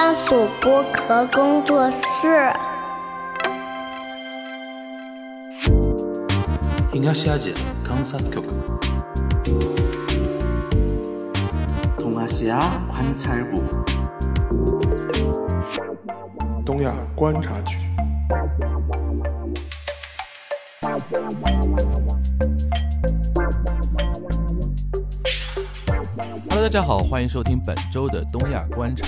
专属剥壳工作室。东亚观察局。Hello，大家好，欢迎收听本周的东亚观察。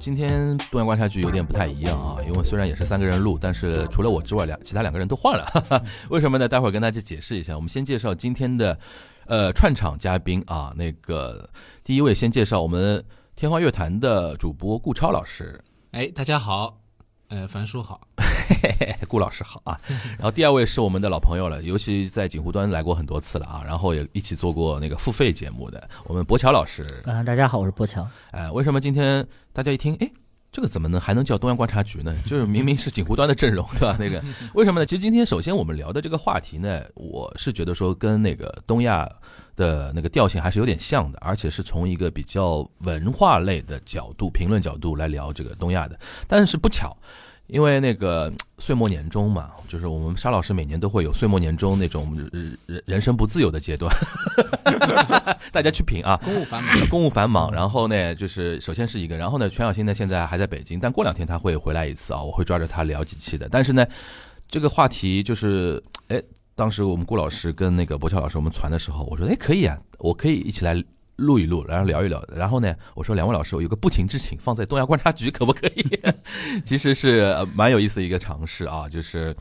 今天东亚观察局有点不太一样啊，因为虽然也是三个人录，但是除了我之外，两其他两个人都换了。哈哈。为什么呢？待会儿跟大家解释一下。我们先介绍今天的呃串场嘉宾啊，那个第一位先介绍我们天花乐坛的主播顾超老师。哎，大家好，呃，樊叔好，嘿嘿，顾老师好啊。然后第二位是我们的老朋友了，尤其在锦湖端来过很多次了啊，然后也一起做过那个付费节目的我们博乔老师。嗯、大家好，我是博乔。哎，为什么今天大家一听，哎，这个怎么能还能叫东阳观察局呢？就是明明是锦湖端的阵容，对吧？那个为什么呢？其实今天首先我们聊的这个话题呢，我是觉得说跟那个东亚的那个调性还是有点像的，而且是从一个比较文化类的角度、评论角度来聊这个东亚的。但是不巧，因为那个岁末年终嘛，就是我们沙老师每年都会有岁末年终那种人人生不自由的阶段，大家去评啊。公务繁忙，公务繁忙，然后呢，就是首先是一个，然后呢，全小新呢现在还在北京，但过两天他会回来一次啊，我会抓着他聊几期的。但是呢，这个话题就是，哎，当时我们顾老师跟那个博乔老师我们传的时候，我说，哎，可以啊，我可以一起来录一录，然后聊一聊。然后呢，我说两位老师，我有个不情之请，放在东亚观察局可不可以？其实是蛮有意思的一个尝试啊，就是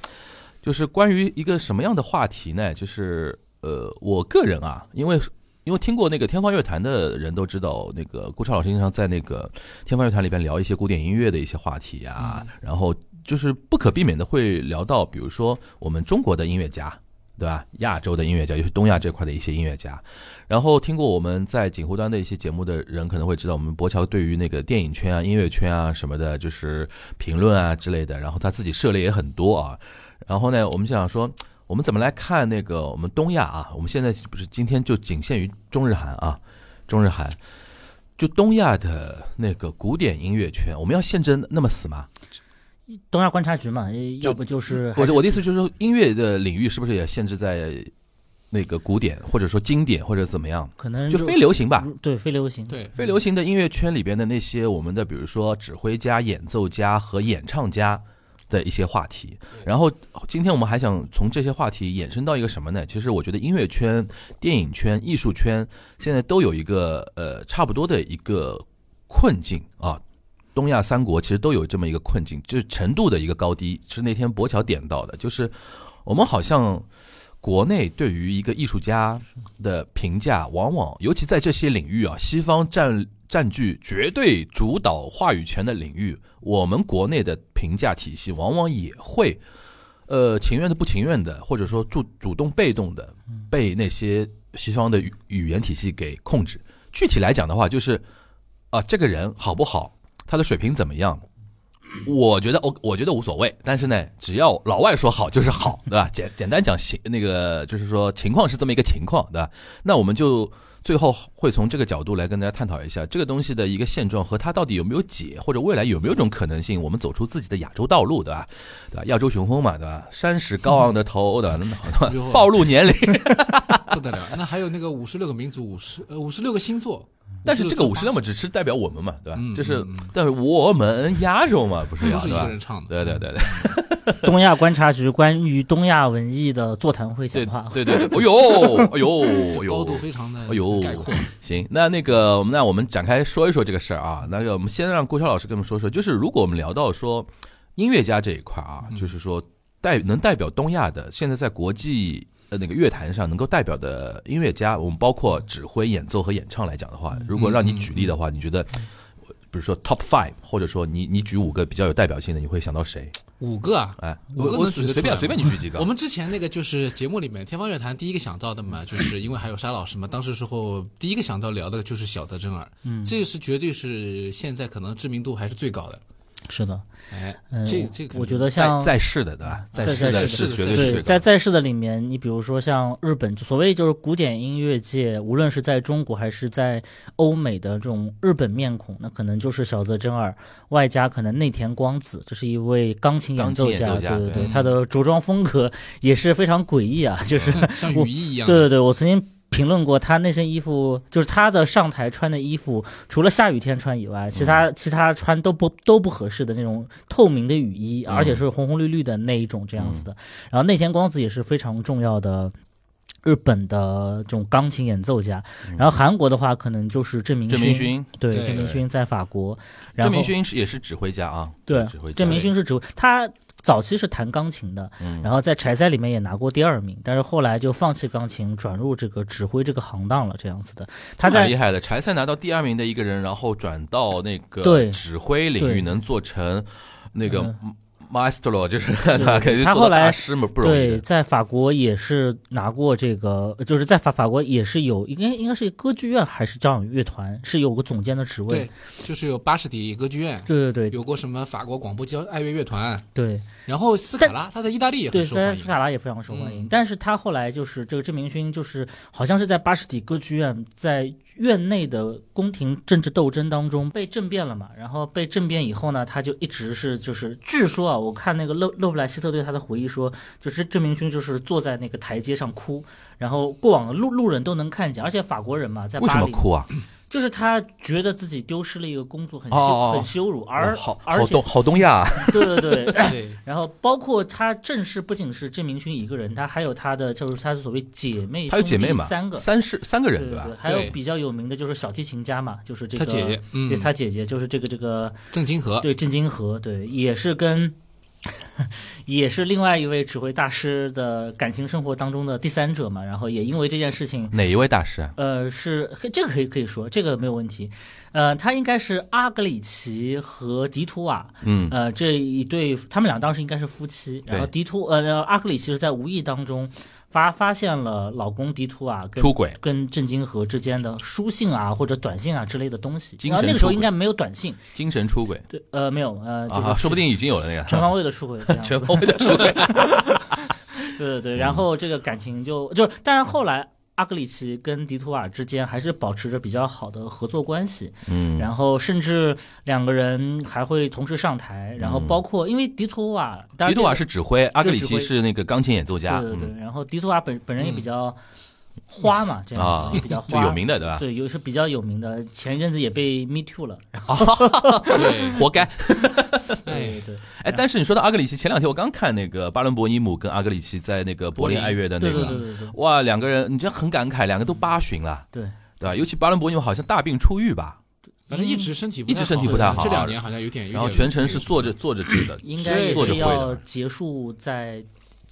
就是关于一个什么样的话题呢？就是呃，我个人啊，因为。因为听过那个天方乐坛的人都知道，那个顾超老师经常在那个天方乐坛里边聊一些古典音乐的一些话题啊，然后就是不可避免的会聊到，比如说我们中国的音乐家，对吧？亚洲的音乐家，就是东亚这块的一些音乐家。然后听过我们在锦湖端的一些节目的人可能会知道，我们博乔对于那个电影圈啊、音乐圈啊什么的，就是评论啊之类的，然后他自己涉猎也很多啊。然后呢，我们想说。我们怎么来看那个我们东亚啊？我们现在不是今天就仅限于中日韩啊，中日韩，就东亚的那个古典音乐圈，我们要限制那么死吗？东亚观察局嘛，要不就是我的我的意思就是说，音乐的领域是不是也限制在那个古典，或者说经典，或者怎么样？可能就非流行吧？对，非流行。对，非流行的音乐圈里边的那些我们的，比如说指挥家、演奏家和演唱家。的一些话题，然后今天我们还想从这些话题衍生到一个什么呢？其实我觉得音乐圈、电影圈、艺术圈现在都有一个呃差不多的一个困境啊。东亚三国其实都有这么一个困境，就是程度的一个高低。是那天博乔点到的，就是我们好像国内对于一个艺术家的评价，往往尤其在这些领域啊，西方占。占据绝对主导话语权的领域，我们国内的评价体系往往也会，呃，情愿的、不情愿的，或者说主主动、被动的被那些西方的语语言体系给控制。具体来讲的话，就是啊，这个人好不好，他的水平怎么样，我觉得我我觉得无所谓。但是呢，只要老外说好就是好，对吧？简简单讲，情那个就是说情况是这么一个情况，对吧？那我们就。最后会从这个角度来跟大家探讨一下这个东西的一个现状和它到底有没有解，或者未来有没有种可能性，我们走出自己的亚洲道路，对吧？对吧？亚洲雄风嘛，对吧？山势高昂的头，对吧？暴露年龄，不得了。那还有那个五十六个民族，五十呃五十六个星座，但是这个五十六嘛，只是代表我们嘛，对吧？就是但是我们亚洲嘛，不是都是一个人唱的，对对对对。东亚观察局关于东亚文艺的座谈会讲话，对对对，哎呦哎呦，高度非常的哎呦。概括。行，那那个那我们展开说一说这个事儿啊。那个我们先让郭超老师跟我们说说，就是如果我们聊到说音乐家这一块啊，就是说代能代表东亚的，现在在国际呃那个乐坛上能够代表的音乐家，我们包括指挥、演奏和演唱来讲的话，如果让你举例的话，你觉得？比如说 top five，或者说你你举五个比较有代表性的，你会想到谁？五个啊，哎，五个能举得随便随便你举几个。我们之前那个就是节目里面天方乐坛第一个想到的嘛，就 是因为还有沙老师嘛，当时时候第一个想到聊的就是小德真儿，嗯，这是绝对是现在可能知名度还是最高的。是的，哎，嗯，这这个我觉得像在世的对吧？在世在世的绝对在在在世的里面，你比如说像日本，所谓就是古典音乐界，无论是在中国还是在欧美的这种日本面孔，那可能就是小泽征尔，外加可能内田光子，这是一位钢琴演奏家对对对对，他的着装风格也是非常诡异啊，就是像我雨衣一样。对对对，我曾经评论过他那身衣服，就是他的上台穿的衣服，除了下雨天穿以外，其他、其他穿都不都不合适的那种透明的雨衣，嗯。而且是红红绿绿的那一种这样子的。然后那天光子也是非常重要的。日本的这种钢琴演奏家，然后韩国的话可能就是郑明郑明勋，对，郑明勋在法国，郑明勋是也是指挥家啊，对郑明勋是指挥，他早期是弹钢琴的，嗯。然后在柴赛里面也拿过第二名，但是后来就放弃钢琴，转入这个指挥这个行当了，这样子的。他在厉害的，柴赛拿到第二名的一个人，然后转到那个指挥领域，能做成那个嗯 maestro，就是 他肯定他后来师嘛，不容易对，在法国也是拿过这个，就是在法法国也是有，应该应该是歌剧院还是交响乐团，是有个总监的职位。对。，就是有巴士底歌剧院，对对对。有过什么法国广播交爱乐乐团，对然后斯卡拉，他在意大利也对，很受欢在斯。卡拉也非常受欢迎，嗯但是他后来就是这个郑明勋，就是好像是在巴士底歌剧院在院内的宫廷政治斗争当中被政变了嘛，然后被政变以后呢，他就一直是就是，据说啊，我看那个勒勒布莱希特对他的回忆说，就是郑明勋就是坐在那个台阶上哭，然后过往的路路人都能看见，而且法国人嘛，在为什巴黎，么哭啊？就是他觉得自己丢失了一个工作，很羞、很羞辱，而好而且好东好东亚啊，对 对 对。对，然后包括他正式不仅是郑明勋一个人，他还有他的就是他的所谓姐妹，还有姐妹嘛，三个，三是三个人吧对对对，？还有比较有名的就是小提琴家嘛，就是这个他姐姐，嗯。对，他姐姐就是这个这个郑金河，对郑金河，对，也是跟 也是另外一位指挥大师的感情生活当中的第三者嘛，然后也因为这件事情。哪一位大师啊？呃，是这个可以可以说，这个没有问题。呃，他应该是阿格里奇和迪图瓦，嗯，呃，这一对他们俩当时应该是夫妻，然后迪图呃阿格里奇是在无意当中发发现了老公迪图啊跟出轨跟郑金河之间的书信啊或者短信啊之类的东西，精然后神出轨那个时候应该没有短信，精神出轨对，呃没有呃就是啊，说不定已经有了那个全方位的出轨 全方位的出轨。对对对，然后这个感情就就是，但是后来阿格里奇跟迪图瓦之间还是保持着比较好的合作关系，嗯，然后甚至两个人还会同时上台，然后包括因为迪图瓦，迪图瓦是指挥，阿格里奇是那个钢琴演奏家，对对对，嗯然后迪图瓦本本人也比较花嘛，这样比较 有名的对吧？对，有是比较有名的，前一阵子也被 Me Too 了，对，活该。对哎，对哎，但是你说到阿格里奇，前两天我刚看那个巴伦博伊姆跟阿格里奇在那个柏林爱乐的那个，哇，两个人你这很感慨，两个都八旬了，对，对吧？尤其巴伦博伊姆好像大病初愈吧，反正一直身体一直身体不太好这两年好像有点，然后全程是坐着坐着治的，应该也是坐着会。结束在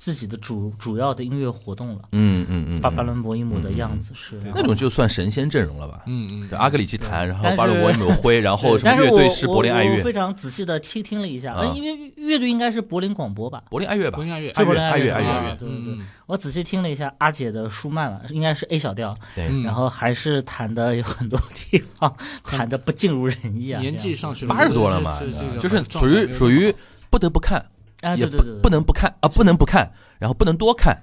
自己的主主要的音乐活动了。嗯嗯嗯，巴巴嗯伦博伊姆的样子是那种就算神仙阵容了吧？嗯嗯，阿格里奇弹，然后巴伦博伊姆挥，然后什么乐队是柏林爱乐。我我非，常仔细的听听了一下，因为乐队应该是柏林广播吧，柏林爱乐吧？柏？林爱乐，柏林爱乐爱乐爱乐啊对对对。嗯我仔细听了一下阿姐的舒曼了，应该是 A 小调，对，嗯。然后还是弹的有很多地方弹的不尽如人意啊，年纪上去了，八十多了嘛就是属于属于不得不看，啊，也不对对对，对。不能不看啊，不能不看，然后不能多看，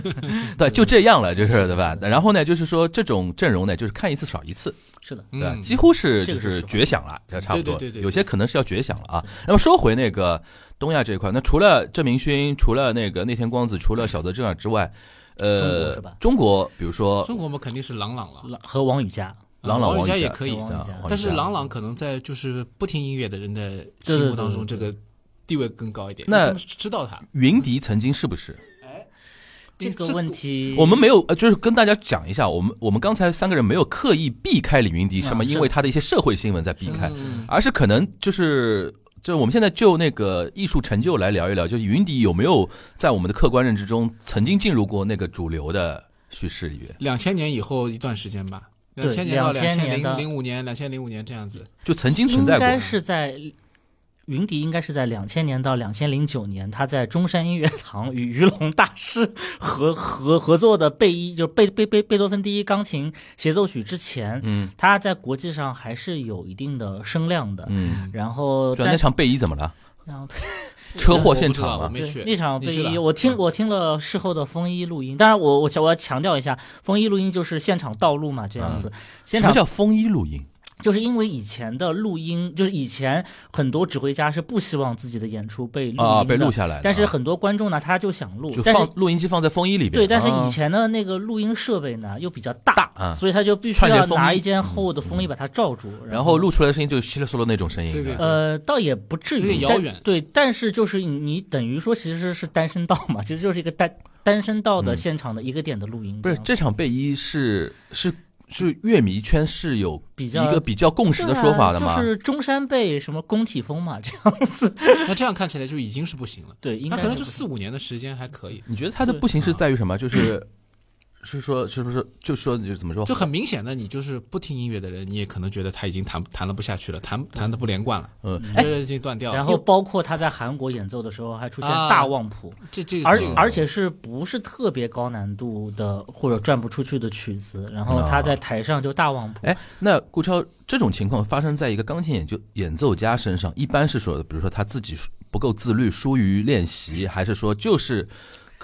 对，就这样了，就是对吧？然后呢，就是说这种阵容呢，就是看一次少一次，是的，对几乎是就是绝响了，这差不多。对对对，对有些可能是要绝响了啊。那么说回那个东亚这一块，那除了郑明勋，除了那个内田光子，除了小泽正尔之外，中国呃是吧，中国比如说中国嘛肯定是郎朗了，朗和王羽佳，朗朗、王羽佳佳也可以。但是郎朗可能在就是不听音乐的人的心目当中，这个地位更高一点，那他们知道他。云迪曾经是不是？这个问题我们没有，呃，就是跟大家讲一下，我们我们刚才三个人没有刻意避开李云迪，什么因为他的一些社会新闻在避开，嗯而是可能就是。就我们现在就那个艺术成就来聊一聊，就云迪有没有在我们的客观认知中曾经进入过那个主流的叙事里边，两千年以后一段时间吧，两千年到两千零零五年、两千零五年这样子。就曾经存在过应该。是在云迪应该是在两千年到两千零九年，他在中山音乐堂与于龙大师合合合作的贝一，就是贝贝贝贝多芬第一钢琴协奏曲之前，嗯。他在国际上还是有一定的声量的。嗯，然后那场贝伊怎么了？然后车祸现场我没去那场贝一，我听嗯我听了事后的风衣录音，当然我我我要强调一下，风衣录音就是现场道路嘛，这样子，现场什么叫风衣录音？就是因为以前的录音，就是以前很多指挥家是不希望自己的演出被录音，啊，被录下来。但是很多观众呢，他就想录就，但是放录音机放在风衣里边。对，但是啊。以前的那个录音设备呢又比较大，大。啊所以他就必须要拿一件厚的风衣把它罩住，然后录出来的声音就是稀里嗦噜那种声音。对对呃，倒也不至于，有点遥远。对，但是就是你你等于说其实是单声道嘛，其实就是一个单单声道的嗯。现场的一个点的录音，不是这场贝一是是是乐迷圈是有比较一个比较共识的说法的吗？啊就是中山被什么宫体风嘛，这样子，那这样看起来就已经是不行了。对，应该他可能就四五年的时间还可以，你觉得他的不行是在于什么？就是是说是不是就说就怎么说？就很明显的，你就是不听音乐的人，你也可能觉得他已经弹弹了不下去了，弹弹的不连贯了，嗯，觉得已经断掉了。然后包括他在韩国演奏的时候还出现啊大忘谱，这这个而这个而且是不是特别高难度的或者转不出去的曲子，然后他在台上就大忘谱。哎，那顾超这种情况发生在一个钢琴演就演奏家身上，一般是说，比如说他自己不够自律，疏于练习，还是说就是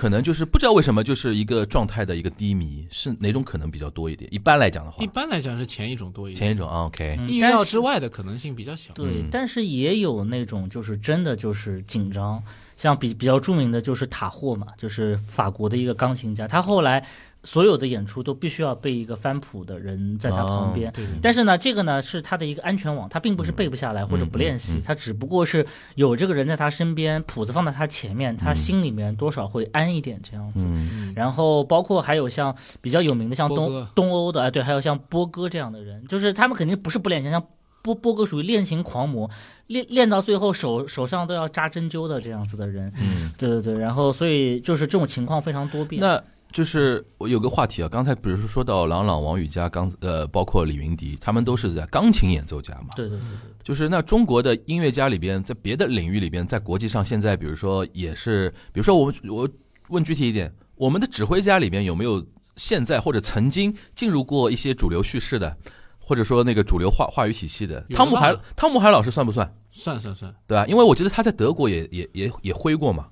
可能就是不知道为什么就是一个状态的一个低迷，是哪种可能比较多一点？一般来讲的话。一，般来讲是前一种多一点，前一种啊，OK，嗯。意料之外的可能性比较小。对嗯，但是也有那种就是真的就是紧张，像比比较著名的就是塔霍嘛，就是法国的一个钢琴家，他后来所有的演出都必须要背一个翻谱的人在他旁边。对对但是呢，这个呢是他的一个安全网，他并不是背不下来或者不练习，嗯嗯他只不过是有这个人在他身边，谱子放在他前面，他心里面多少会安一点这样子。嗯然后包括还有像比较有名的像东东欧的，哎对，还有像波哥这样的人，就是他们肯定不是不练琴，像波波哥属于练琴狂魔，练练到最后手手上都要扎针灸的这样子的人，嗯，对对对，然后所以就是这种情况非常多变。那。就是我有个话题啊，刚才比如说说到郎朗、王羽佳、钢呃，包括李云迪，他们都是在钢琴演奏家嘛。对对对就是那中国的音乐家里边，在别的领域里边，在国际上现在，比如说也是，比如说我们我问具体一点，我们的指挥家里边有没有现在或者曾经进入过一些主流叙事的，或者说那个主流话话语体系的？汤姆海汤姆海老师算不算？算算算，对吧？因为我觉得他在德国也也也也挥过嘛。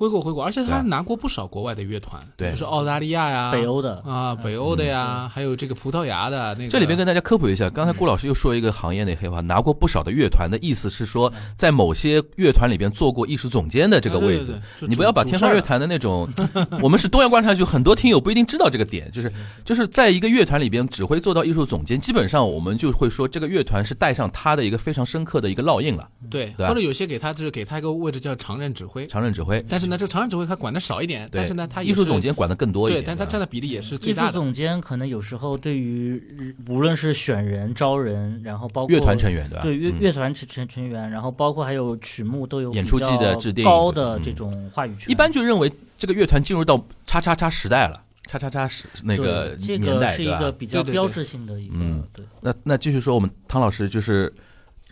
挥过挥过，而且他拿过不少国外的乐团，对。就是澳大利亚呀、北欧的。啊、北欧的呀，还有这个葡萄牙的那个。这里边跟大家科普一下，刚才顾老师又说一个行业内黑话，拿过不少的乐团的意思是说，在某些乐团里边做过艺术总监的这个位置你不要把天方乐坛的那种，我们是东阳观察局，很多听友不一定知道这个点，就是就是在一个乐团里边指挥做到艺术总监，基本上我们就会说这个乐团是带上他的一个非常深刻的一个烙印了，对，或者有些给他就是给他一个位置叫常任指挥，常任指挥。但是呢，这个常任指挥他管的少一点，但是呢，他艺术总监管的更多一点对，点，但他占的比例也是最大的。总监可能有时候对于无论是选人、招人，然后包括乐团成员对吧？对乐嗯乐团成成成员，然后包括还有曲目都有演出比季的较制定嗯高的这种话语权。一般就认为这个乐团进入到叉叉叉时代了，叉叉叉时那个年代，个是一个比较标志性的一个嗯对。那那继续说，我们汤老师就是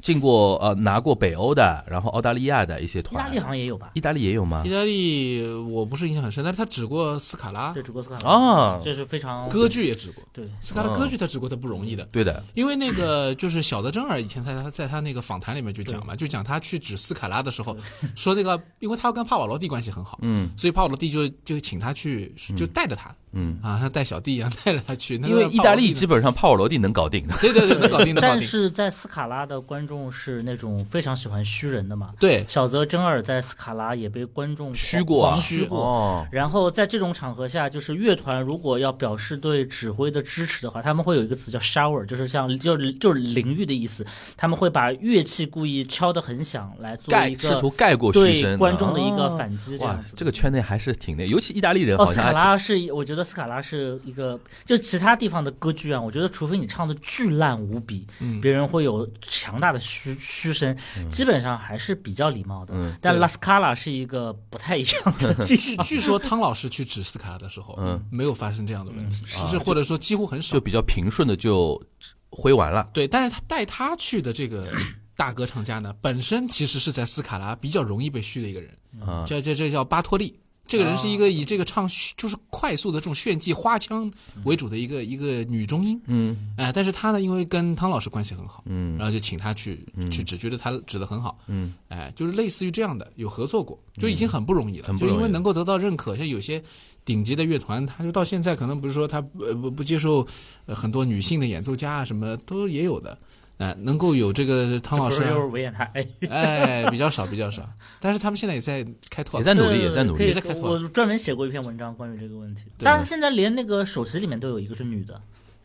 进过呃拿过北欧的，然后澳大利亚的一些团，意大利好像也有吧？意大利也有吗？意？大利我不是印象很深，但是他指过斯卡拉。对，指过斯卡拉。啊这是非常歌剧也指过，对。斯卡拉歌剧他指过，他不容易的。对的，因为那个就是小德征尔以前在他在他那个访谈里面就讲嘛，就讲他去指斯卡拉的时候，说那个因为他跟帕瓦罗蒂关系很好，嗯。所以帕瓦罗蒂就就请他去，就带着他嗯，啊，像带小弟一样带着他去。因为意大利基本上帕瓦罗蒂能搞定的，对对对能搞定的 但，是在斯卡拉的观众是那种非常喜欢虚人的嘛。对小泽征尔在斯卡拉也被观众虚过虚过。哦，然后在这种场合下，就是乐团如果要表示对指挥的支持的话，他们会有一个词叫 shower，就是像就是就是淋浴的意思。他们会把乐器故意敲得很响，来做盖一个试图盖过虚对声，观众的一个哦反击，这哇样子。，这个圈内还是挺那，尤其意大利人哦，斯卡拉是，我觉得斯卡拉是一个，就其他地方的歌剧啊，我觉得除非你唱的巨烂无比，嗯别人会有强大的嘘嘘声，基本上还是比较礼貌的。嗯但拉斯卡拉是一个不太一样的 地据方。据说汤老师去指斯卡拉的时候，嗯，没有发生这样的问题，嗯就是或者说几乎很少就。比较平顺的就挥完了，对，但是他带他去的这个大歌唱家呢，本身其实是在斯卡拉比较容易被嘘的一个人，啊，这这这叫巴托利。这个人是一个以这个唱就是快速的这种炫技花腔为主的一个一个女中音，嗯。哎，但是她呢，因为跟汤老师关系很好，嗯。然后就请她去去指，觉得她指的很好，嗯。哎，就是类似于这样的有合作过，就已经很不容易了，就因为能够得到认可，像有些顶级的乐团，他就到现在可能不是说他呃不不接受呃很多女性的演奏家啊，什么都也有的，哎，能够有这个汤老师、这不是又是啊，维也纳哎。哎，比较少比较少，但是他们现在也在开拓。也，在努力，也在努力。也在开拓。我专门写过一篇文章关于这个问题。对。当然，现在连那个首席里面都有一个是女的，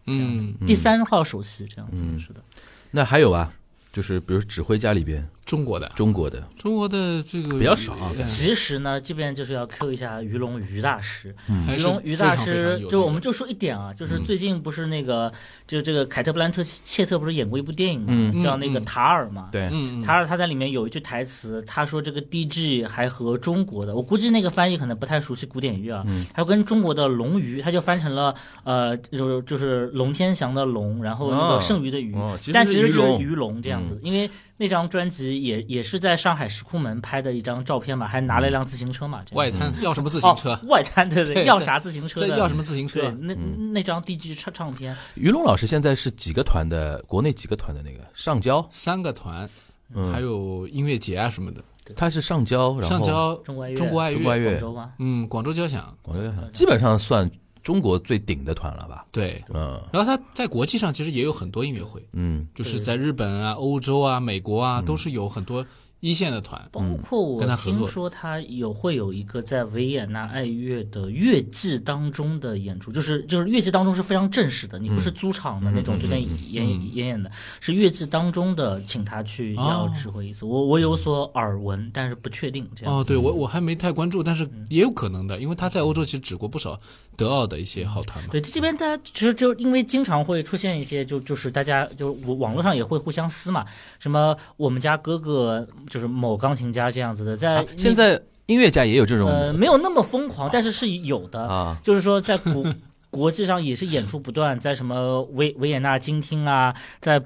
嗯，第三号首席这样子嗯。是的。那还有啊，就是比如指挥家里边中国的。中国的，中国的这个比较少其实呢，这边就是要 Q 一下于龙于大师。于还是龙于大非常非常师，就我们就说一点啊，就是嗯。最近不是那个，就这个凯特·布兰特切特不是演过一部电影嘛，嗯。叫那个嗯嗯。塔尔嘛。对，嗯嗯。塔尔他在里面有一句台词，他说这个 DG 还和中国的，我估计那个翻译可能不太熟悉古典乐啊，嗯。还有跟中国的龙鱼，他就翻成了呃，就是就是龙天祥的龙，然后那哦。个剩余的鱼，哦，其但其实就是是鱼龙，鱼龙这样子，因为那张专辑也也是在上海石库门拍的一张照片嘛，还拿了一辆自行车嘛，这外滩要什么自行车？哦？，外滩对对要啥自行车要什么自行对，车？那那张 DG 唱唱片，于龙老师现在是几个团的？国内几个团的那个？上交，三个团，嗯。还有音乐节啊什么的。他是上交，然后上交中国爱乐中国爱乐，中国爱乐。广州吗？嗯，广州交响，广州交响。基本上算中国最顶的团了吧？对。嗯然后他在国际上其实也有很多音乐会，嗯就是在日本啊、欧洲啊、美国啊，都是有很多一线的团。包括我听说他有会有一个在维也纳爱乐的乐季当中的演出，就是就是乐季当中是非常正式的，你不是租场的那种，这边演演演的，是乐季当中的，请他去要指挥一次。我我有所耳闻，但是不确定这样哦，对我我还没太关注，但是也有可能的，因为他在欧洲其实指过不少德奥的一些好团嘛。对，这边大家其实就因为经常会出现一些，就就是大家就网网络上也会互相撕嘛，什么我们家哥哥就是某钢琴家这样子的，在啊现在音乐家也有这种呃没有那么疯狂，但是是有的。啊，就是说在国 国际上也是演出不断，在什么维维也纳金厅啊，在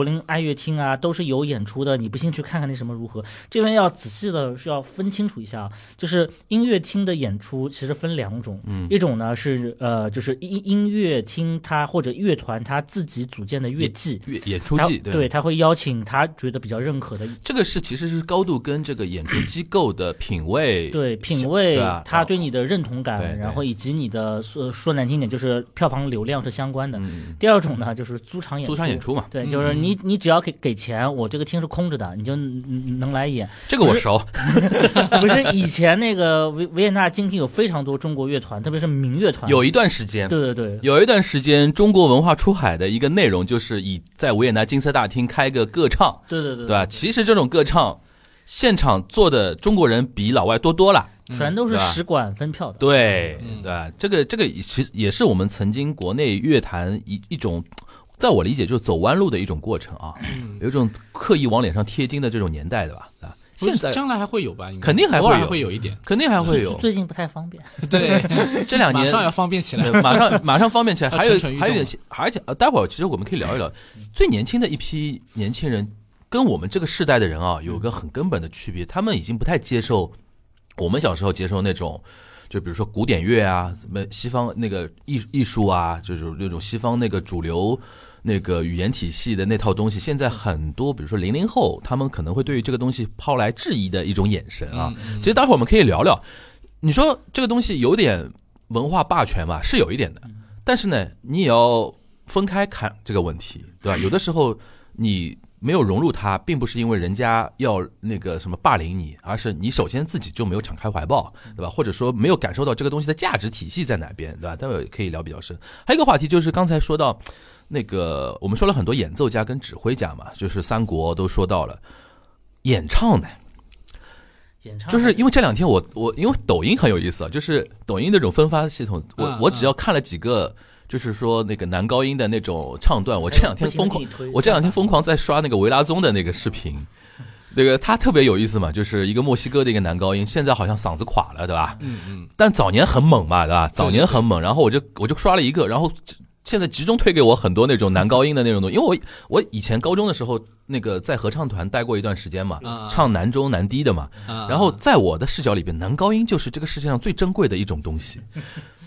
柏林爱乐厅啊，都是有演出的。你不信去看看那什么如何？这边要仔细的是要分清楚一下啊，就是音乐厅的演出其实分两种，嗯一种呢是呃就是音音乐厅它或者乐团它自己组建的乐季。乐演出季对，他会邀请他觉得比较认可的这个是其实是高度跟这个演出机构的品味对品味，他对你的认同感，然后以及你的说说难听点，就是票房流量是相关的。嗯，第二种呢，就是租场演出。租场演出嘛，对，嗯就是你你你只要给给钱，我这个厅是空着的，你就能能来演。这个我熟，不是以前那个维维也纳金厅有非常多中国乐团，特别是民乐团。有一段时间，对对对，有一段时间，中国文化出海的一个内容就是以在维也纳金色大厅开个歌唱，对对对对吧？其实这种歌唱现场做的中国人比老外多多了，全都是使馆分票的。对嗯对？这个这个其实也是我们曾经国内乐坛一一种，在我理解就是走弯路的一种过程啊，有一种刻意往脸上贴金的这种年代的吧？啊，现在将来还会有吧？应该肯定还会有会有一点。肯定还会有，最近不太方便。对，这两年马上要方便起来。马上马上方便起来，还有还有点，而且呃待会儿其实我们可以聊一聊最年轻的一批年轻人，跟我们这个世代的人啊，有个很根本的区别，他们已经不太接受我们小时候接受那种。就比如说古典乐啊，什么西方那个艺艺术啊，就是那种西方那个主流那个语言体系的那套东西，现在很多，比如说零零后，他们可能会对于这个东西抛来质疑的一种眼神啊。其实待会儿我们可以聊聊，你说这个东西有点文化霸权吧，是有一点的，但是呢，你也要分开看这个问题，对吧？有的时候你没有融入它，并不是因为人家要那个什么霸凌你，而是你首先自己就没有敞开怀抱，对吧？或者说没有感受到这个东西的价值体系在哪边，对吧？待会儿可以聊比较深。还有一个话题就是刚才说到那个，我们说了很多演奏家跟指挥家嘛，就是三国都说到了，演唱呢。演唱就是因为这两天我我因为抖音很有意思啊，就是抖音那种分发系统，我嗯我只要看了几个，就是说那个男高音的那种唱段，我这两天疯狂，我这两天 疯狂在刷那个维拉宗的那个视频，那个他特别有意思嘛，就是一个墨西哥的一个男高音，现在好像嗓子垮了，对吧？嗯嗯，但早年很猛嘛，对吧？早年很猛，然后我就我就刷了一个，然后其现在集中推给我很多那种男高音的那种东西，因为我我以前高中的时候那个在合唱团待过一段时间嘛，啊唱男中男低的嘛，啊。然后在我的视角里边，男高音就是这个世界上最珍贵的一种东西，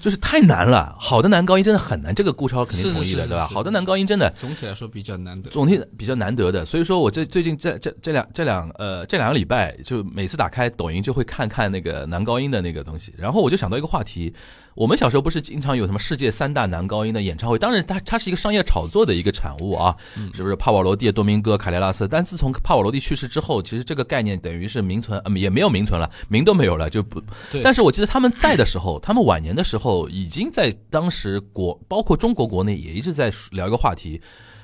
就是太难了。好的男高音真的很难，这个顾超肯定同意的，对吧？好的男高音真的总体来说比较难得。总体比较难得的，所以说我这最近这这这两这两呃这两个礼拜，就每次打开抖音就会看看那个男高音的那个东西，然后我就想到一个话题，我们小时候不是经常有什么世界三大男高音的演唱会？当然它它是一个商业炒作的一个产物啊，是不是？帕瓦罗蒂、多明戈、卡雷拉斯，但自从帕瓦罗蒂去世之后，其实这个概念等于是名存，呃、也没有名存了，名都没有了，就不。对但是我记得他们在的时候，他们晚年的时候，已经在当时国，包括中国国内也一直在聊一个话题。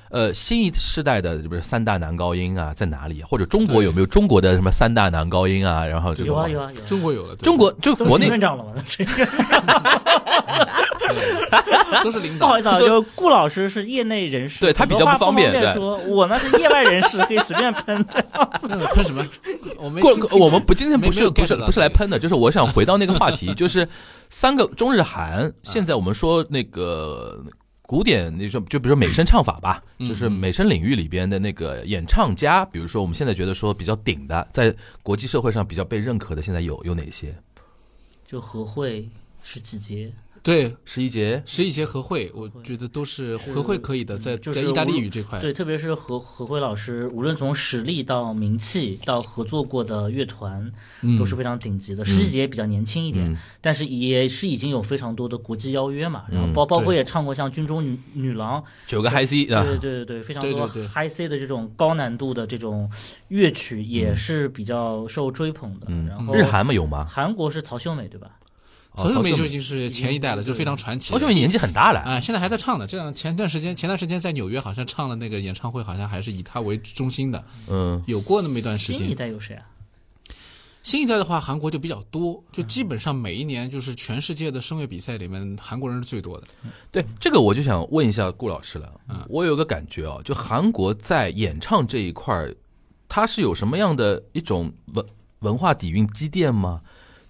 呃，新一世代的不是三大男高音啊，在哪里？或者中国有没有中国的什么三大男高音啊？然后这个有啊有啊有啊，中国有了，中国就国内院长了吗？这个都是领导不好意。思啊，就顾老师是业内人士，对他比较不方便对说，我呢是业外人士，可以随便喷。那喷什么？我没过听听我们不今天不是不是不是来喷的，就是我想回到那个话题，就是三个中日韩。现在我们说那个古典，那种就比如说美声唱法吧，嗯就是美声领域里边的那个演唱家，比如说我们现在觉得说比较顶的，在国际社会上比较被认可的，现在有有哪些？就何慧十几节，对。十一节，十一节和会，我觉得都是和会可以的，在就是在意大利语这块，对，特别是何何辉老师，无论从实力到名气到合作过的乐团，嗯。都是非常顶级的。十一节比较年轻一点，嗯。但是也是已经有非常多的国际邀约嘛。然后嗯包包括也唱过像《军中女女郎》，九个 high C 啊，对对对对，非常多 high C 的这种高难度的这种乐曲，也是比较受追捧的。嗯。然后日韩嘛有吗？韩国是曹秀美对吧？哦曹秀美美就已经是前一代了，就非常传奇。曹秀梅年纪很大了，啊，现在还在唱呢。这样前段时间，前段时间在纽约好像唱了那个演唱会，好像还是以她为中心的，嗯，有过那么一段时间新一。代有谁啊？新一代的话，韩国就比较多，就基本上每一年就是全世界的声乐比赛里面，韩国人是最多的。对这个我就想问一下顾老师了。嗯我有个感觉哦，就韩国在演唱这一块儿，它是有什么样的一种文文化底蕴积淀吗？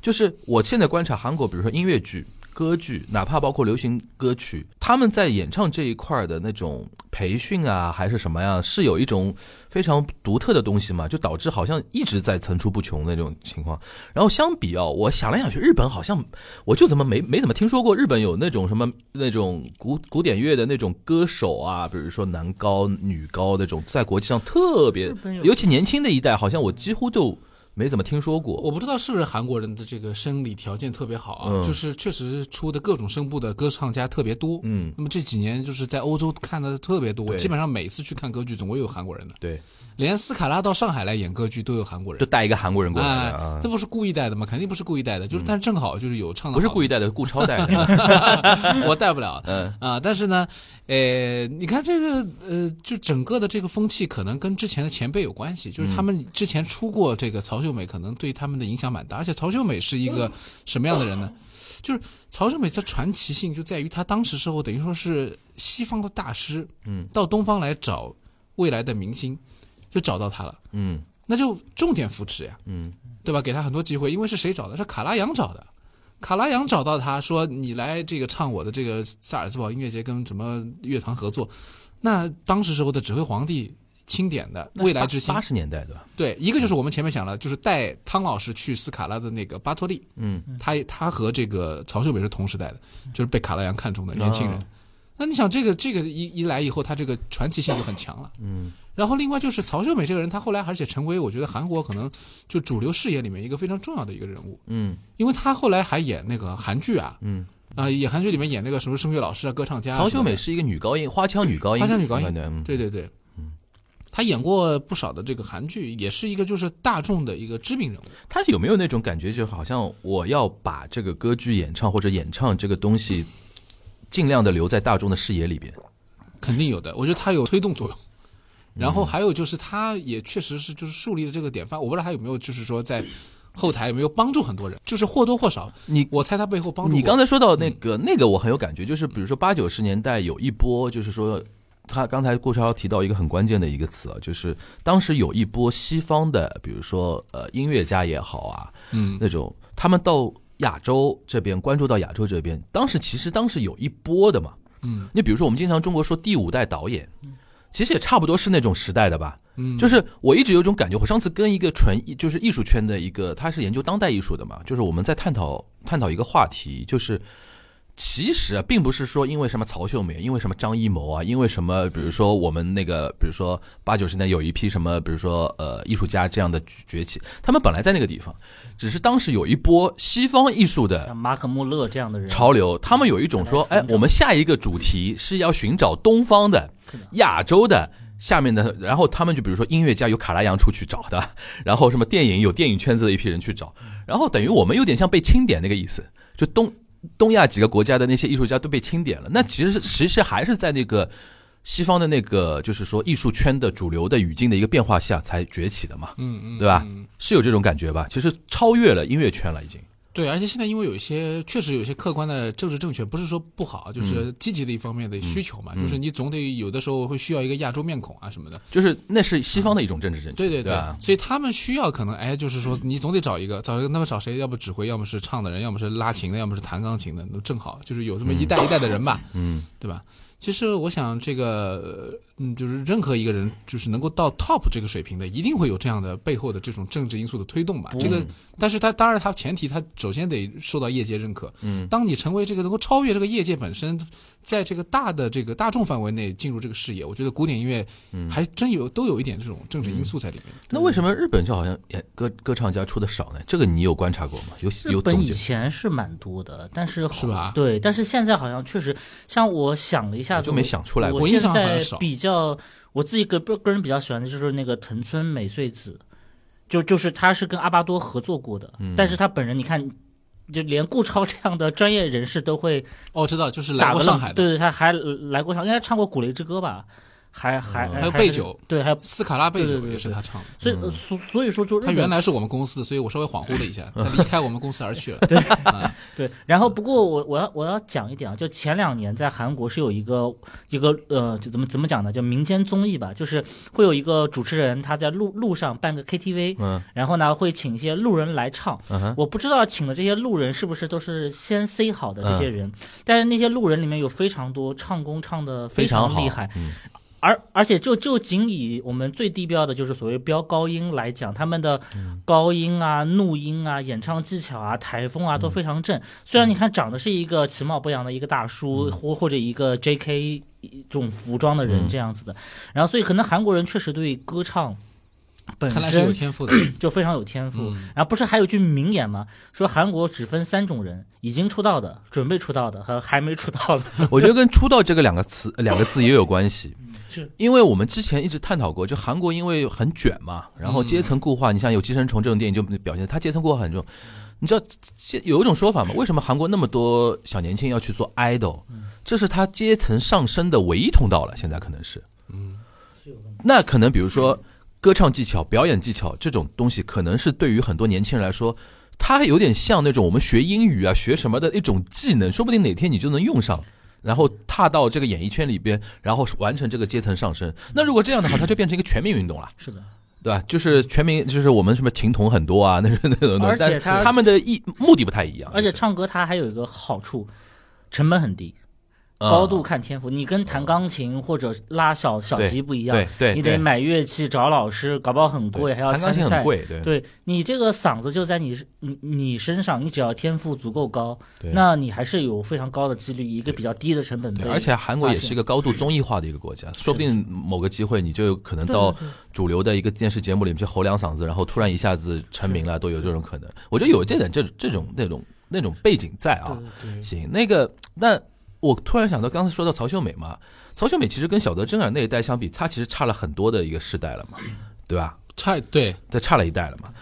就是我现在观察韩国，比如说音乐剧、歌剧，哪怕包括流行歌曲，他们在演唱这一块儿的那种培训啊，还是什么呀，是有一种非常独特的东西嘛？就导致好像一直在层出不穷的那种情况。然后相比哦，我想来想去，日本好像我就怎么没没怎么听说过日本有那种什么那种古古典乐的那种歌手啊，比如说男高女高那种，在国际上特别，尤其年轻的一代，好像我几乎就没怎么听说过。我不知道是不是韩国人的这个生理条件特别好啊，嗯就是确实出的各种声部的歌唱家特别多。嗯，那么这几年就是在欧洲看的特别多，我基本上每次去看歌剧总会有韩国人的，对，连斯卡拉到上海来演歌剧都有韩国人就。带一个韩国人过来这不是故意带的吗？肯定不是故意带的，就是但正好就是有唱的，不是故意，带的，顾超带的。我带不了。嗯啊，但是呢，呃，你看这个，呃，就整个的这个风气可能跟之前的前辈有关系，就是他们之前出过这个曹秀美，可能对他们的影响蛮大。而且曹秀美是一个什么样的人呢？就是曹秀美的传奇性就在于她当时时候等于说是西方的大师，嗯，到东方来找未来的明星，就找到他了，嗯那就重点扶持呀，嗯对吧？给他很多机会，因为是谁找的？是卡拉扬找的。卡拉扬找到他说：“你来这个唱我的这个萨尔茨堡音乐节跟什么乐团合作。”那当时时候的指挥皇帝钦点的未来之星。八，十年代的，对，一个就是我们前面讲了，就是带汤老师去斯卡拉的那个巴托利，嗯，他他和这个曹秀美是同时代的，就是被卡拉扬看中的年轻人。哦。那你想，这个这个一一来以后，他这个传奇性就很强了。嗯，然后另外就是曹秀美这个人，他后来而且成为我觉得韩国可能就主流视野里面一个非常重要的一个人物，嗯。因为他后来还演那个韩剧啊，嗯，啊、演韩剧里面演那个什么声乐老师啊、歌唱家啊曹秀美是一个女高音，花腔女高音，花腔女高音。对对对，他演过不少的这个韩剧，也是一个就是大众的一个知名人物。他有没有那种感觉，就好像我要把这个歌剧演唱或者演唱这个东西，尽量的留在大众的视野里边？肯定有的，我觉得他有推动作用。然嗯后还有就是，他也确实是就是树立了这个典范。我不知道他有没有就是说在后台有没有帮助很多人，就是或多或少，你我猜他背后帮助你刚才说到那个、那个，我很有感觉，就是比如说八九十年代有一波，就是说。他刚才顾超提到一个很关键的一个词啊，就是当时有一波西方的，比如说呃音乐家也好啊，嗯。那种他们到亚洲这边关注到亚洲这边，当时其实当时有一波的嘛，嗯。你比如说，我们经常中国说第五代导演，其实也差不多是那种时代的吧。嗯，就是我一直有种感觉，我上次跟一个纯艺就是艺术圈的一个，他是研究当代艺术的嘛，就是我们在探讨探讨一个话题，就是其实啊，并不是说因为什么曹秀美，因为什么张艺谋啊，因为什么，比如说我们那个，比如说八九十年代有一批什么，比如说呃艺术家这样的崛起，他们本来在那个地方，只是当时有一波西方艺术的像马可穆勒这样的人，潮流，他们有一种说，哎我们下一个主题是要寻找东方的、亚洲的。下面的，然后他们就比如说音乐家有卡拉扬出去找的，然后什么电影有电影圈子的一批人去找，然后等于我们有点像被清点那个意思，就东东亚几个国家的那些艺术家都被清点了。那其实其实还是在那个西方的那个就是说艺术圈的主流的语境的一个变化下才崛起的嘛，嗯嗯，对吧嗯是有这种感觉吧？其实超越了音乐圈了，已经。对，而且现在因为有一些确实有一些客观的政治正确，不是说不好，就是积极的一方面的需求嘛，就是你总得有的时候会需要一个亚洲面孔啊什么的。就是那是西方的一种政治正确，对对对吧所以他们需要可能哎，就是说你总得找一个找一个，那么找谁？要不指挥，要么是唱的人，要么是拉琴的，要么是弹钢琴的，那正好就是有这么一代一代的人吧，嗯，对吧？其实我想这个，呃嗯，就是任何一个人，就是能够到 top 这个水平的，一定会有这样的背后的这种政治因素的推动吧。这个，但是他当然他前提他首先得受到业界认可。嗯，当你成为这个能够超越这个业界本身，在这个大的这个大众范围内进入这个视野，我觉得古典音乐还真有都有一点这种政治因素在里面。那为什么日本就好像演歌歌唱家出的少呢？这个你有观察过吗？有日本以有总结？前是蛮多的，但是是吧对，但是现在好像确实，像我想了一下就没想出来过我我印现在象好像少比较，我自己个个人比较喜欢的就是那个藤村美穗子，就就是他是跟阿巴多合作过的，嗯但是他本人你看。就连顾超这样的专业人士都会哦，知道，就是来过上海的，对对，他还来过上，应该唱过《古雷之歌》吧？还还还有还贝九，对，还有斯卡拉贝酒对对对也是他唱的。所以呃所所以说就他原来是我们公司的，所以我稍微恍惚了一下，他离开我们公司而去了。对 对，然后不过我我要我要讲一点啊，就前两年在韩国是有一个一个呃，就怎么怎么讲呢？就民间综艺吧，就是会有一个主持人他在路路上办个 KTV，嗯然后呢会请一些路人来唱。嗯我不知道请的这些路人是不是都是先 say 好的这些嗯人，但是那些路人里面有非常多唱功唱的非常厉害，嗯而而且就就仅以我们最低标的就是所谓飙高音来讲，他们的嗯高音啊、怒音啊、演唱技巧啊、台风啊嗯都非常正。虽然你看长得是一个其貌不扬的一个大叔，嗯或或者一个 J.K. 这种服装的人嗯这样子的，然后所以可能韩国人确实对歌唱本看来是有身天赋的。就非常有天赋。嗯然后不是还有句名言吗？说韩国只分三种人：已经出道的、准备出道的和还没出道的。我觉得跟“出道”这个两个词两个字也有关系。是因为我们之前一直探讨过，就韩国因为很卷嘛，然后阶层固化，你像有《寄生虫》这种电影就表现它阶层固化很重。你知道这有一种说法吗？为什么韩国那么多小年轻要去做 idol？这是他阶层上升的唯一通道了。现在可能是，嗯，那可能比如说歌唱技巧、表演技巧这种东西，可能是对于很多年轻人来说，它有点像那种我们学英语啊、学什么的一种技能，说不定哪天你就能用上。然后踏到这个演艺圈里边，然后完成这个阶层上升。那如果这样的话，它就变成一个全民运动了，是的，对吧？就是全民，就是我们什么琴童很多啊，那是 那种东西。而且但它他们的意目的不太一样，而且唱歌它还有一个好处，成本很低。嗯高度看天赋，你跟弹钢琴或者拉小小提不一样，对对，你得买乐器找老师，搞不好很贵，还要弹参赛。钢琴很贵，对对你这个嗓子就在你你你身上，你只要天赋足够高，那你还是有非常高的几率，一个比较低的成本对，而且韩国也是一个高度综艺化的一个国家，说不定某个机会你就有可能到主流的一个电视节目里面去吼两嗓子，然后突然一下子成名了，都有这种可能。我觉得有这点这这种那种那种背景在啊。行，那个那我突然想到，刚才说到曹秀美嘛，曹秀美其实跟小泽征尔那一代相比，她其实差了很多的一个世代了嘛，对吧？差对她差了一代了嘛。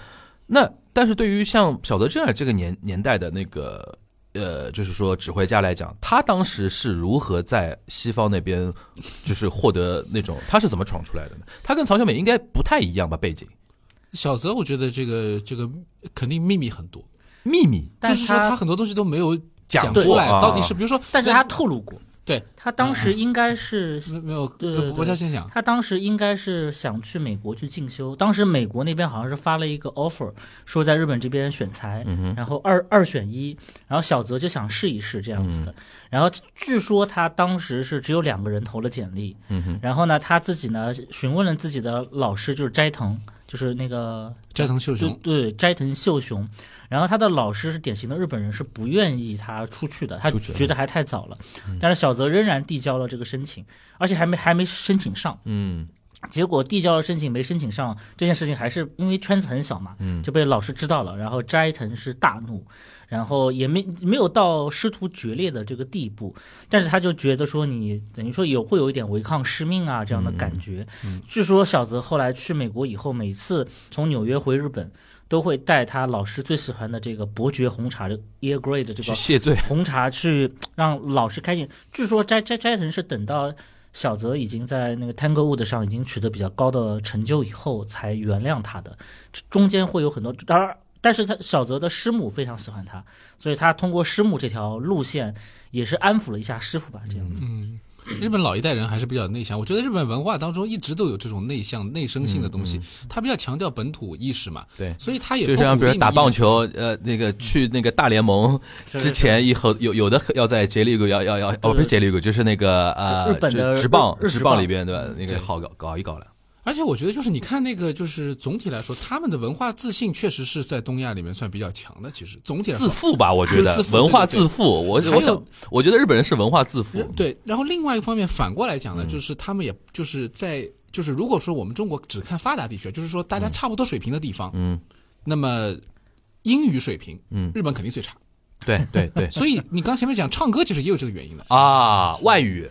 那但是对于像小泽征尔这个年年代的那个呃，就是说指挥家来讲，他当时是如何在西方那边就是获得那种他是怎么闯出来的呢？他跟曹秀美应该不太一样吧？背景小泽，我觉得这个这个肯定秘密很多，秘密但就是说他很多东西都没有讲出来，到底是比如说，但是他透露过，对他当时应该是没没有对对不不叫先想，他当时应该是想去美国去进修，当时美国那边好像是发了一个 offer，说在日本这边选材，然后二二选一，然后小泽就想试一试这样子的。然后据说他当时是只有两个人投了简历，然后呢他自己呢询问了自己的老师，就是斋藤，就是那个斋藤秀雄，对斋藤秀雄，然后他的老师是典型的日本人，是不愿意他出去的，他觉得还太早了。但是小泽仍然递交了这个申请，而且还没还没申请上。嗯。结果递交了申请没申请上，这件事情还是因为圈子很小嘛，就被老师知道了，然后斋藤是大怒，然后也没没有到师徒决裂的这个地步，但是他就觉得说你等于说有会有一点违抗师命啊这样的感觉。据说小泽后来去美国以后，每次从纽约回日本，都会带他老师最喜欢的这个伯爵红茶，这个 Ear Grey 的这个去谢罪。红茶去让老师开心。据说斋斋斋藤是等到小泽已经在那个 Tanglewood 上已经取得比较高的成就以后，才原谅他的。中间会有很多，当然，但是他小泽的师母非常喜欢他，所以他通过师母这条路线也是安抚了一下师傅吧，这样子。嗯，日本老一代人还是比较内向，我觉得日本文化当中一直都有这种内向、内生性的东西，他比较强调本土意识嘛，对。所以他也就像比如打棒球，呃，那个去那个大联盟之前，以后有有的要在 J League 要要要哦，不是 J League，就是那个呃，日本的职棒职棒里边对吧？那个好搞搞一搞了。而且我觉得，就是你看那个，就是总体来说，他们的文化自信确实是在东亚里面算比较强的。其实总体来说，自负吧，我觉得文化自负。我还有我觉得日本人是文化自负。对。然后另外一方面，反过来讲呢，嗯就是他们也就是在就是如果说我们中国只看发达地区，就是说大家差不多水平的地方，嗯，那么英语水平，嗯日本肯定最差。对对对所以你刚前面讲唱歌，其实也有这个原因的。啊，外语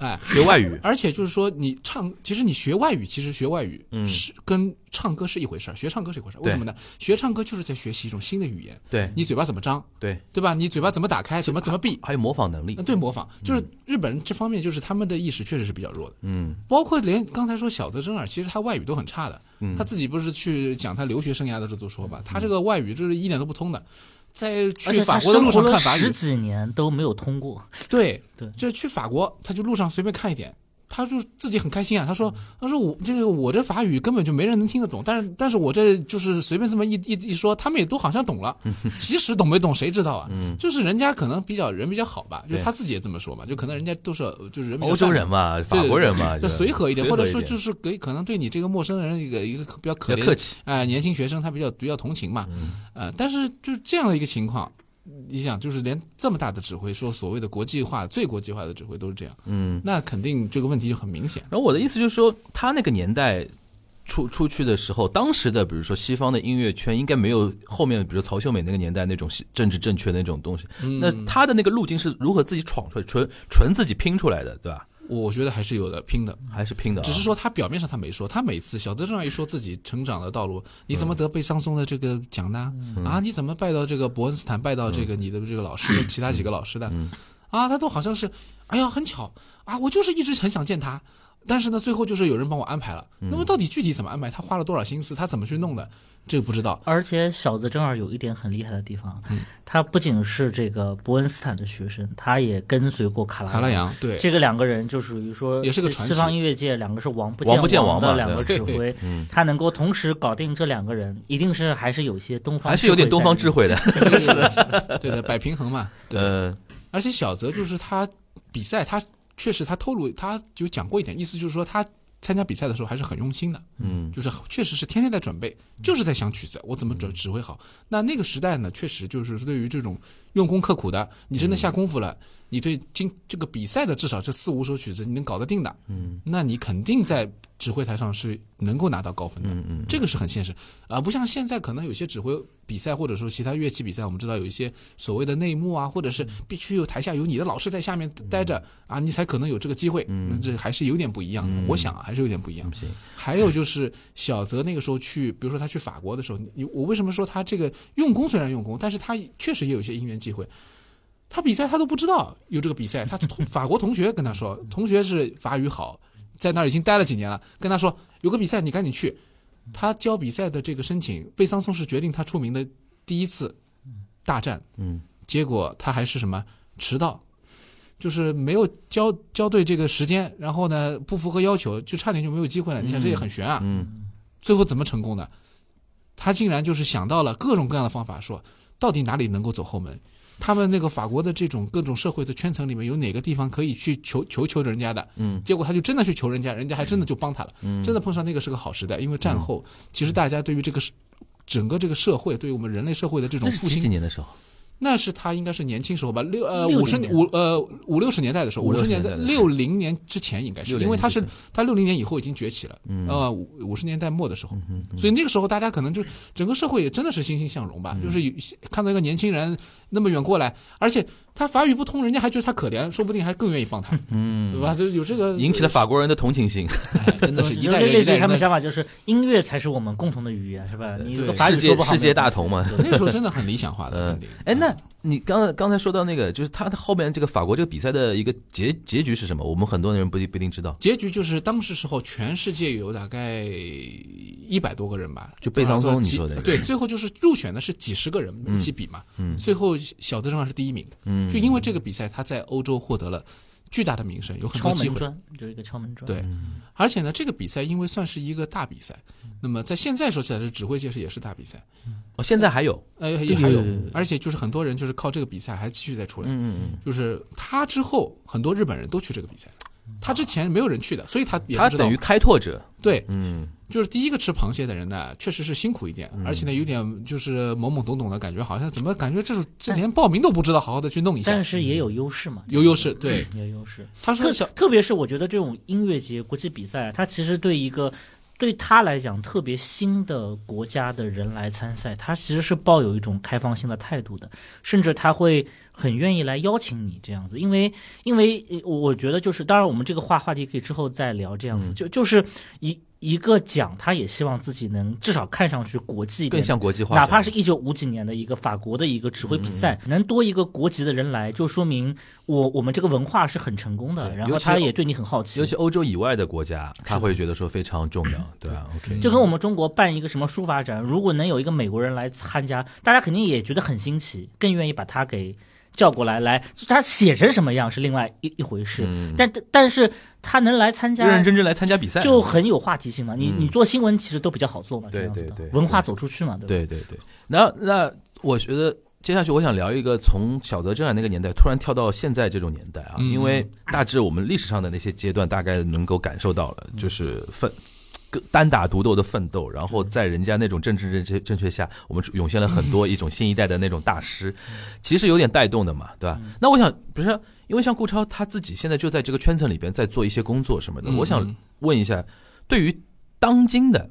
哎，学外语，而且就是说，你唱，其实你学外语，其实学外语嗯是跟唱歌是一回事儿，学唱歌是一回事儿。为什么呢？学唱歌就是在学习一种新的语言，对你嘴巴怎么张，对，对吧？你嘴巴怎么打开，怎么怎么闭，还有模仿能力呃。对模仿，就是日本人这方面，就是他们的意识确实是比较弱的。嗯包括连刚才说小泽征尔，其实他外语都很差的。嗯他自己不是去讲他留学生涯的时候都说嘛，他这个外语就是一点都不通的。在去法国的路上看法语，十几年都没有通过，对对。就去法国，他就路上随便看一点，他就自己很开心啊。他说：“他说我这个我这法语根本就没人能听得懂，但是但是我这就是随便这么一一一说，他们也都好像懂了。其实懂没懂谁知道啊？就是人家可能比较人比较好吧，就他自己也这么说嘛，就可能人家都是就是人比较欧洲人嘛，法国人嘛，就就随和一点，或者说就是给可能对你这个陌生人一个一个比较可怜客气。哎、年轻学生他比较比较同情嘛，嗯呃，但是就这样的一个情况，你想就是连这么大的指挥，说所谓的国际化最国际化的指挥都是这样，嗯。那肯定这个问题就很明显。然后我的意思就是说，他那个年代出出去的时候，当时的比如说西方的音乐圈应该没有后面比如曹秀美那个年代那种政治正确的那种东西。嗯那他的那个路径是如何自己闯出来，纯纯自己拼出来的，对吧？我觉得还是有的拼的，还是拼的、啊？只是说他表面上他没说，他每次小德正一说自己成长的道路，你怎么得贝桑松的这个奖呢、啊？你怎么拜到这个伯恩斯坦，拜到这个你的这个老师，其他几个老师的、啊？他都好像是，哎呀，很巧啊，我就是一直很想见他。但是呢，最后就是有人帮我安排了。那么到底具体怎么安排？他花了多少心思？他怎么去弄的？这个不知道。而且小泽正好有一点很厉害的地方，嗯他不仅是这个伯恩斯坦的学生，他也跟随过卡拉卡拉扬对，这个两个人就属于说，也是个传奇西方音乐界两个是王不见王王的两个指挥，他能够同时搞定这两个人，一定是还是有些东方，还是有点东方智。慧的。对的，对的，摆平衡嘛。对，呃，而且小泽就是他比赛，他确实他透露，他就讲过一点，意思就是说他参加比赛的时候还是很用心的，嗯，就是确实是天天在准备，就是在想曲子，我怎么指指挥好。那那个时代呢，确实就是对于这种用功刻苦的，你真的下功夫了，你对今这个比赛的至少这四五首曲子你能搞得定的，嗯，那你肯定在指挥台上是能够拿到高分的，嗯嗯这个是很现实，啊、不像现在可能有些指挥比赛或者说其他乐器比赛，我们知道有一些所谓的内幕啊，或者是必须有台下有你的老师在下面待着啊，你才可能有这个机会，嗯。这还是有点不一样的，我想啊还是有点不一样。行还有就是小泽那个时候去，比如说他去法国的时候，你我为什么说他这个用功虽然用功，但是他确实也有一些因缘机会。他比赛他都不知道有这个比赛，他同法国同学跟他说，同学是法语好，在那儿已经待了几年了，跟他说有个比赛你赶紧去。他交比赛的这个申请，贝桑松是决定他出名的第一次大战，嗯，结果他还是什么迟到，就是没有交交对这个时间，然后呢不符合要求，就差点就没有机会了。你想这也很悬啊。嗯最后怎么成功的？他竟然就是想到了各种各样的方法，说到底哪里能够走后门。他们那个法国的这种各种社会的圈层里面，有哪个地方可以去求求求人家的？嗯，结果他就真的去求人家，人家还真的就帮他了。嗯真的碰上那个是个好时代，因为战后、其实大家对于这个整个这个社会，对于我们人类社会的这种复兴几年的时候？那是他应该是年轻时候吧，六呃五十年五呃五六十年代的时候，五十年代六零年之前应该是，因为他是他六零年以后已经崛起了，嗯呃五五十年代末的时候，所以那个时候大家可能就整个社会也真的是欣欣向荣嗯吧，就是有看到一个年轻人那么远过来，而且他法语不通，人家还觉得他可怜，说不定还更愿意帮他，嗯对吧？就是有这个引起了法国人的同情心。哎真的是 一代就类类似于他们人一代人的。想法就是音乐才是我们共同的语言，是吧？你这个对法语世界说不好世界大同嘛那个时候真的很理想化的，肯定。哎，那你刚才刚才说到那个，就是他的后面这个法国这个比赛的一个结结局是什么？我们很多人不一不一定知道。结局就是当时时候，全世界有大概一百多个人吧，就贝桑松你说的对，最后就是入选的是几十个人一起比嘛，嗯最后小德正好是第一名，嗯，就因为这个比赛，他在欧洲获得了巨大的名声，有很多机会。门砖就是一个敲门砖。对，而且呢，这个比赛因为算是一个大比赛，那么在现在说起来是指挥界是也是大比赛，哦，现在还有，呃，也还有而且就是很多人就是靠这个比赛还继续再出来，嗯嗯就是他之后很多日本人都去这个比赛，他之前没有人去的，所以他他等于开拓者。对，嗯，就是第一个吃螃蟹的人呢，确实是辛苦一点，而且呢有点就是懵懵懂懂的感觉，好像怎么感觉这种这连报名都不知道好好的去弄一下但，是也有优势嘛，有优势。对，有优势。他说小特特别是我觉得这种音乐节、国际比赛，它其实对一个对他来讲特别新的国家的人来参赛，他其实是抱有一种开放性的态度的，甚至他会很愿意来邀请你这样子，因为因为呃我觉得就是，当然我们这个话话题可以之后再聊，这样子、就就是一一个奖，他也希望自己能至少看上去国际一点。更像国际化，哪怕是一九五几年的一个法国的一个指挥比赛，嗯。能多一个国籍的人来，就说明我我们这个文化是很成功的，然后他也对你很好奇。尤。其欧洲以外的国家，他会觉得说非常重要，对吧？OK，就跟我们中国办一个什么书法展，如果能有一个美国人来参加，大家肯定也觉得很新奇，更愿意把他给叫过来。来，他写成什么样是另外一一回事，嗯。但但是他能来参加，认认真真来参加比赛，就很有话题性嘛。你嗯你做新闻其实都比较好做嘛，对这样子的对对文化走出去嘛，对吧？对对对。那那我觉得接下去我想聊一个从小泽征尔那个年代突然跳到现在这种年代啊，嗯因为大致我们历史上的那些阶段大概能够感受到了，就是奋。个单打独斗的奋斗，然后在人家那种政治正确正确下，我们涌现了很多一种新一代的那种大师，其实有点带动的嘛，对吧？那我想，不是因为像顾超他自己现在就在这个圈层里边在做一些工作什么的，嗯我想问一下，对于当今的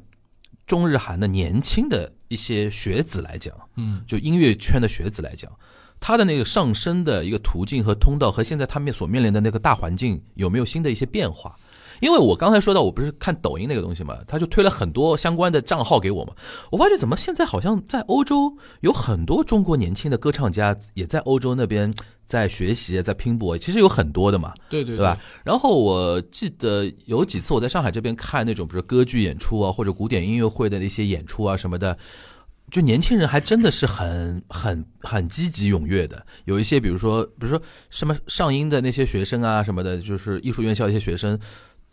中日韩的年轻的一些学子来讲，嗯，就音乐圈的学子来讲，他的那个上升的一个途径和通道，和现在他们所面临的那个大环境有没有新的一些变化？因为我刚才说到，我不是看抖音那个东西嘛，他就推了很多相关的账号给我嘛，我发觉怎么现在好像在欧洲有很多中国年轻的歌唱家也在欧洲那边在学习，在拼搏，其实有很多的嘛。对对对吧？？然后我记得有几次我在上海这边看那种，比如歌剧演出啊，或者古典音乐会的那些演出啊什么的，就年轻人还真的是很很很积极踊跃的。有一些比如说，比如说什么上音的那些学生啊什么的，就是艺术院校一些学生。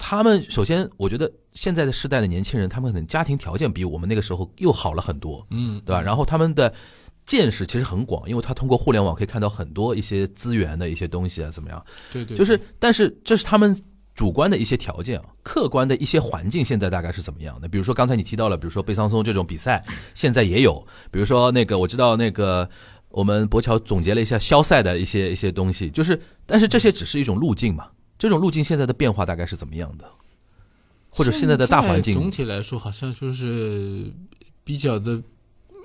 他们首先，我觉得现在的世代的年轻人，他们可能家庭条件比我们那个时候又好了很多，嗯，对吧？然后他们的见识其实很广，因为他通过互联网可以看到很多一些资源的一些东西啊，怎么样？对对，就是，但是这是他们主观的一些条件啊，客观的一些环境现在大概是怎么样的？比如说刚才你提到了，比如说贝桑松这种比赛，现在也有，比如说那个我知道那个我们博乔总结了一下肖赛的一些一些东西，就是，但是这些只是一种路径嘛，这种路径现在的变化大概是怎么样的？或者现在的大环境总体来说好像就是比较的。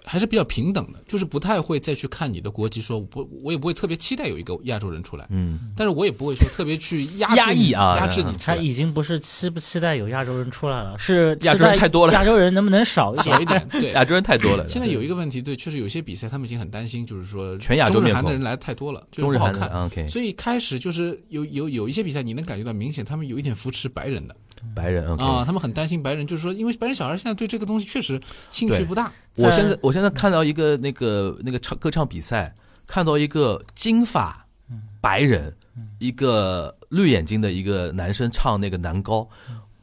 还是比较平等的，就是不太会再去看你的国籍，说我不，我也不会特别期待有一个亚洲人出来，嗯，但是我也不会说特别去压压抑啊压制你。他已经不是期不期待有亚洲人出来了，是亚洲人太多了亚洲人能不能少一少一点？对。亚洲人太多了。现在有一个问题，对，确实有些比赛他们已经很担心，就是说全亚洲中日面孔韩的人来的太多了，就不好看。所以开始就是有有有一些比赛，你能感觉到明显他们有一点扶持白人的白人啊，他们很担心白人，就是说，因为白人小孩现在对这个东西确实兴趣不大。我现在我现在看到一个那个那个唱歌唱比赛，看到一个金发白人一个绿眼睛的一个男生唱那个男高，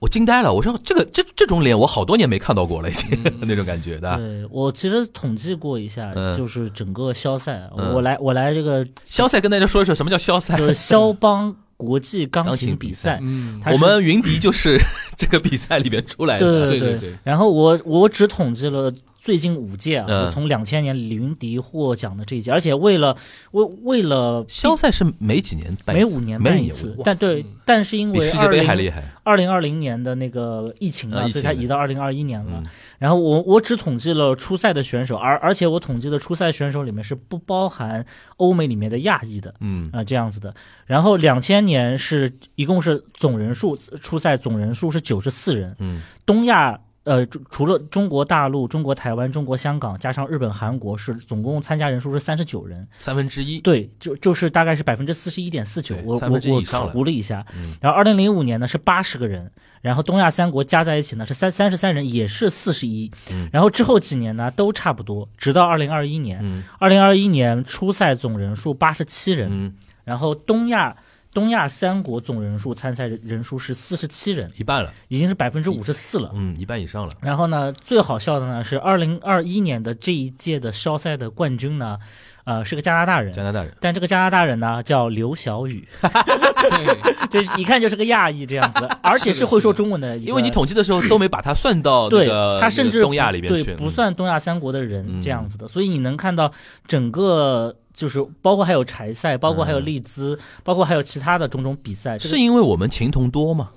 我惊呆了，我说这个这这种脸我好多年没看到过了，已经 那种感觉的。对我其实统计过一下，嗯就是整个肖赛，嗯我来我来这个肖赛跟大家说一说什么叫肖赛就。是肖邦国际钢钢琴琴比比赛。赛，嗯，我们云迪就是 这个比赛里面出来的。对对对对。然后我我只统计了最近五届啊，嗯。我从两千年李云迪获奖的这一届，而且为了为为了肖赛是每几年办一次？每五年办一次，但对，但是因为世界杯还厉害。二零二零年的那个疫情啊，啊情所以它移到二零二一年了。嗯然后我我只统计了初赛的选手，而而且我统计的初赛选手里面是不包含欧美里面的亚裔的。嗯啊、这样子的。然后两千年是一共是总人数初赛总人数是九十四人，嗯东亚呃除除了中国大陆、中国台湾、中国香港加上日本、韩国是总共参加人数是三十九人，三分之一。对，就就是大概是百分之四十一点四九对，我我我除了一下，嗯。然后二零零五年呢是八十个人，然后东亚三国加在一起呢是三三十三人，也是四十一嗯，然后之后几年呢都差不多，直到二零二一年，嗯。二零二一年初赛总人数八十七人，嗯，然后东亚东亚三国总人数参赛人数是四十七人，一半了。已经是百分之五十四了。嗯，一半以上了。然后呢，最好笑的呢是二零二一年的这一届的肖赛的冠军呢，呃，是个加拿大人加，拿大人。但这个加拿大人呢叫刘晓宇，对，就是一看就是个亚裔这样子，而且是会说中文的。因为你统计的时候都没把他算到那对个他甚至那个东亚里边去，对不算东亚三国的人嗯这样子的，所以你能看到整个就是包括还有柴赛，包括还有利兹，包括还有其他的种种比赛，这个是因为我们情同多吗？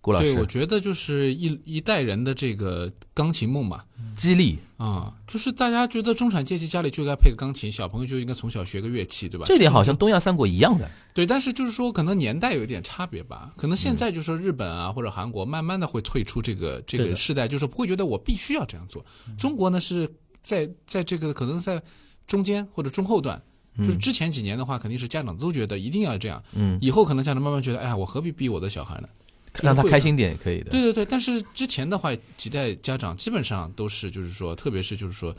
郭老对，我，觉得就是一一代人的这个钢琴梦嘛，激励啊，就是大家觉得中产阶级家里就该配个钢琴，小朋友就应该从小学个乐器，对吧？这点好像东亚三国一样的。对，但是就是说，可能年代有一点差别吧。可能嗯现在就是说日本啊或者韩国，慢慢的会退出这个这个世代，就是不会觉得我必须要这样做。中国呢是在在这个可能在中间或者中后段。就是之前几年的话，肯定是家长都觉得一定要这样。嗯，以后可能家长慢慢觉得，哎呀，我何必逼我的小孩呢？让他开心点也可以的。对对对，但是之前的话，几代家长基本上都是，就是说，特别是就是说，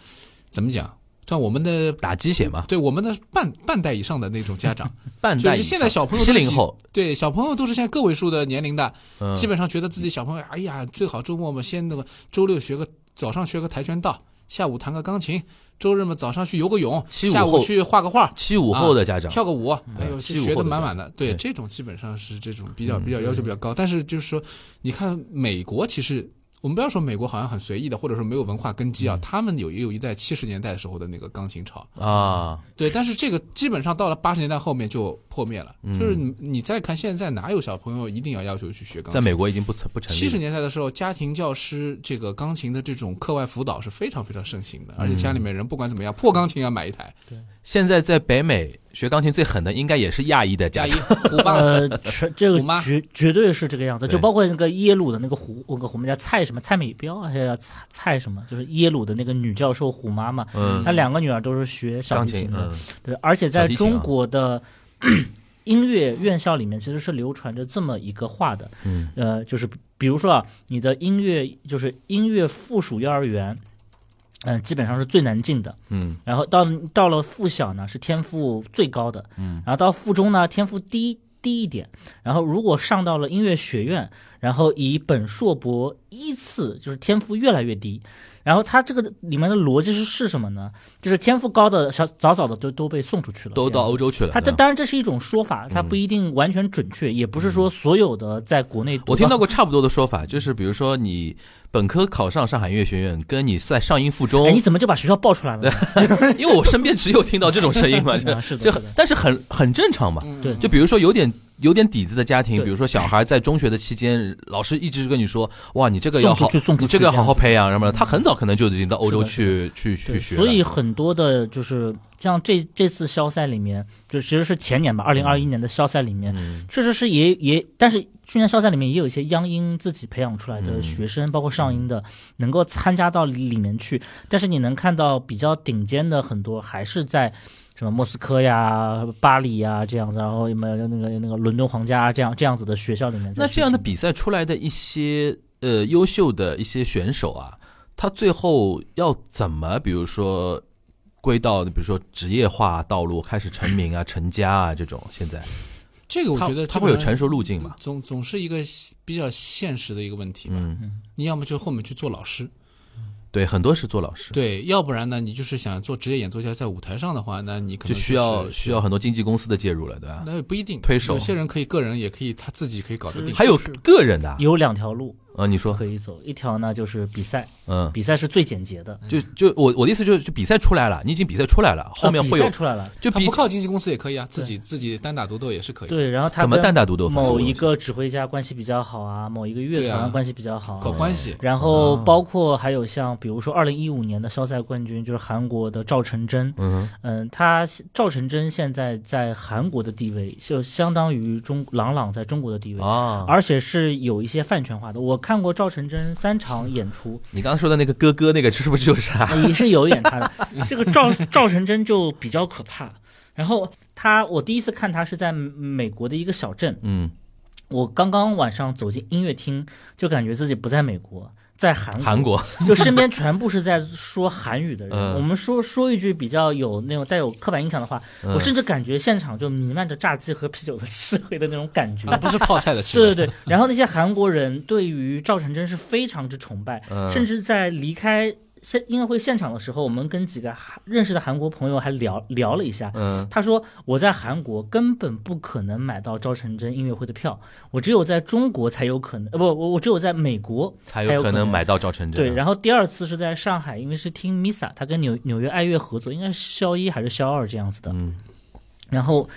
怎么讲？像我们的打鸡血嘛，对我们的半半代以上的那种家长，半代以就是现在上小朋友七零后，对小朋友都是现在个位数的年龄的，嗯基本上觉得自己小朋友，哎呀，最好周末嘛，先那个周六学个早上学个跆拳道，下午弹个钢琴，周日嘛早上去游个泳，下午去画个画，七五后的家长，跳个舞，哎呦，学的满满的。对，对这种基本上是这种比较比较要求比较高。但是就是说，你看美国，其实我们不要说美国好像很随意的，或者说没有文化根基啊，他们有也有一代七十年代时候的那个钢琴潮。啊，对，但是这个基本上到了八十年代后面就破灭了。就是你你再看现在哪有小朋友一定要要求去学钢琴？在美国已经不成不成。七十年代的时候，家庭教师这个钢琴的这种课外辅导是非常非常盛行的，而且家里面人不管怎么样，破钢琴要买一台。现在在北美学钢琴最狠的应该也是亚裔的家呃，全这个绝绝对是这个样子，就包括那个耶鲁的那个虎，那个我们叫蔡什么蔡美彪，还是叫蔡蔡什么，就是耶鲁的那个女教授虎妈妈，嗯，她两个女儿都是学小钢琴，提琴的，嗯，对，而且在中国的音乐院校里面，其实是流传着这么一个话的，嗯，呃，就是比如说啊，你的音乐就是音乐附属幼儿园，嗯、基本上是最难进的，嗯，然后到到了附小呢，是天赋最高的，嗯，然后到附中呢，天赋低低一点，然后如果上到了音乐学院，然后以本硕博依次，就是天赋越来越低。然后它这个里面的逻辑是是什么呢？就是天赋高的小早早的都都被送出去了，都到欧洲去了。它这当然这是一种说法，它不一定完全准确，也不是说所有的在国内我听到过差不多的说法，就是比如说你本科考上上海音乐学院，跟你在上音附中 哎，，你怎么就把学校报出来了呢？因为我身边只有听到这种声音嘛，是的但是很很正常嘛。对就比如说有点有点底子的家庭，比如说小孩在中学的期间，老师一直跟你说，哇，你这个要好，你这个要好好培养什么的，他很早可能就已经到欧洲去去去学。所以很多的就是像这这次肖赛里面，就其实是前年吧，二零二一年的肖赛里面，嗯。确实是也也，但是去年肖赛里面也有一些央音自己培养出来的嗯。学生，包括上音的，能够参加到里里面去。但是你能看到比较顶尖的很多还是在。什么莫斯科呀、巴黎呀这样子，然后有没有那个那个伦敦皇家这样这样子的学校里面？那这样的比赛出来的一些呃优秀的一些选手啊，他最后要怎么，比如说归到比如说职业化道路，开始成名啊、成家啊这种，现在这个我觉得这个它会有成熟路径嘛？总总是一个比较现实的一个问题吧。嗯，你要么就后面去做老师，对，很多是做老师，对，要不然呢，你就是想做职业演奏家，在舞台上的话，那你可能就需要需要很多经纪公司的介入了，对吧？那也不一定推手有些人可以个人，也可以他自己可以搞得定。还有个人的啊，有两条路呃你说，可以走，一条呢就是比赛，嗯，比赛是最简洁的，就就我我的意思就是，就比赛出来了，你已经比赛出来了，后面呃会有比赛出来了。就比他不靠经纪公司也可以啊，自己自己单打独斗也是可以。对，然后他怎么单打独斗某一个指挥家关系比较好啊，某一个乐团关系比较好。啊、搞关系，然后包括还有像比如说二零一五年的肖赛冠军就是韩国的赵成真，嗯嗯，他赵成真现在在韩国的地位就相当于中郎朗在中国的地位。啊，而且是有一些饭圈化的，我看过赵成真三场演出，你刚刚说的那个哥哥那个是不是就是他？也是有演他的。这个赵赵成真就比较可怕。然后他，我第一次看他是在美国的一个小镇，嗯，我刚刚晚上走进音乐厅，就感觉自己不在美国，在韩国。韩国，就身边全部是在说韩语的人。嗯我们说说一句比较有那种带有刻板印象的话，嗯我甚至感觉现场就弥漫着炸鸡和啤酒的气味的那种感觉。啊，不是泡菜的气味。对对对，然后那些韩国人对于赵成真是非常之崇拜，嗯甚至在离开现音乐会现场的时候，我们跟几个韩认识的韩国朋友还聊聊了一下。嗯，他说我在韩国根本不可能买到赵成真音乐会的票，我只有在中国才有可能，呃不，我我只有在美国才有可能买到赵成真。对，然后第二次是在上海，因为是听 Misa，他跟纽纽约爱乐合作，应该是肖一还是肖二这样子的。嗯然后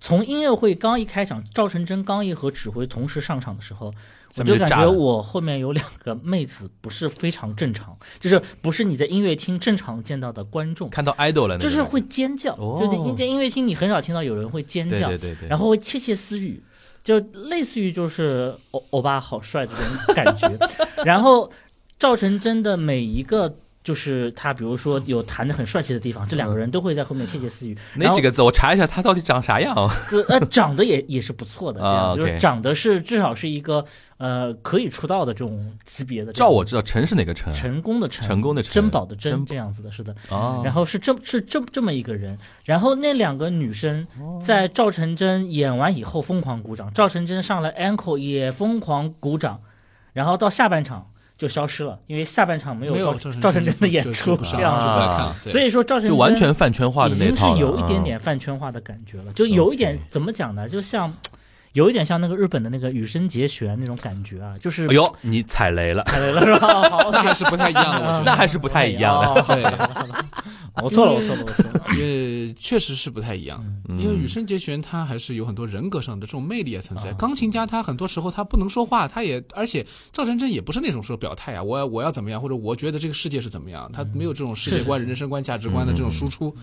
从音乐会刚一开场，赵成真、刚一和指挥同时上场的时候，我就感觉我后面有两个妹子不是非常正常，就是不是你在音乐厅正常见到的观众，看到 idol 了，就是会尖叫，哦。就是你在音乐厅你很少听到有人会尖叫，对对对对，然后会窃窃私语，就类似于就是欧欧巴好帅这种感觉。然后赵成真的每一个就是他，比如说有弹的很帅气的地方，这两个人都会在后面窃窃私语。哪几个字？我查一下他到底长啥样。个呃长得也也是不错的，这样、啊就是长得是至少是一个呃可以出道的这种级别的这样。照我知道，陈是哪个陈？成功的陈，成功的成珍宝的珍，这样子的，是的。哦，然后是这是这这么一个人，然后那两个女生在赵成真演完以后疯狂鼓掌，赵成真上来 encore 也疯狂鼓掌，然后到下半场就消失了，因为下半场没有赵成真的演出这样子所以说赵成真就完全饭圈化的已经是有一点嗯点饭圈化的感觉了，就有一点怎么讲呢？就像有一点像那个日本的那个羽生结弦那种感觉啊，就是哎呦，你踩雷了，踩雷了是吧？好，那还是不太一样的，我觉得。那还是不太一样的。哦对，我错了，我错了，我错了。呃，确实是不太一样，嗯因为羽生结弦他还是有很多人格上的这种魅力也存啊在。钢琴家他很多时候他不能说话，他也而且赵真真也不是那种说表态啊，我要我要怎么样，或者我觉得这个世界是怎么样，他没有这种世界观、人生观、价值观的这种输出。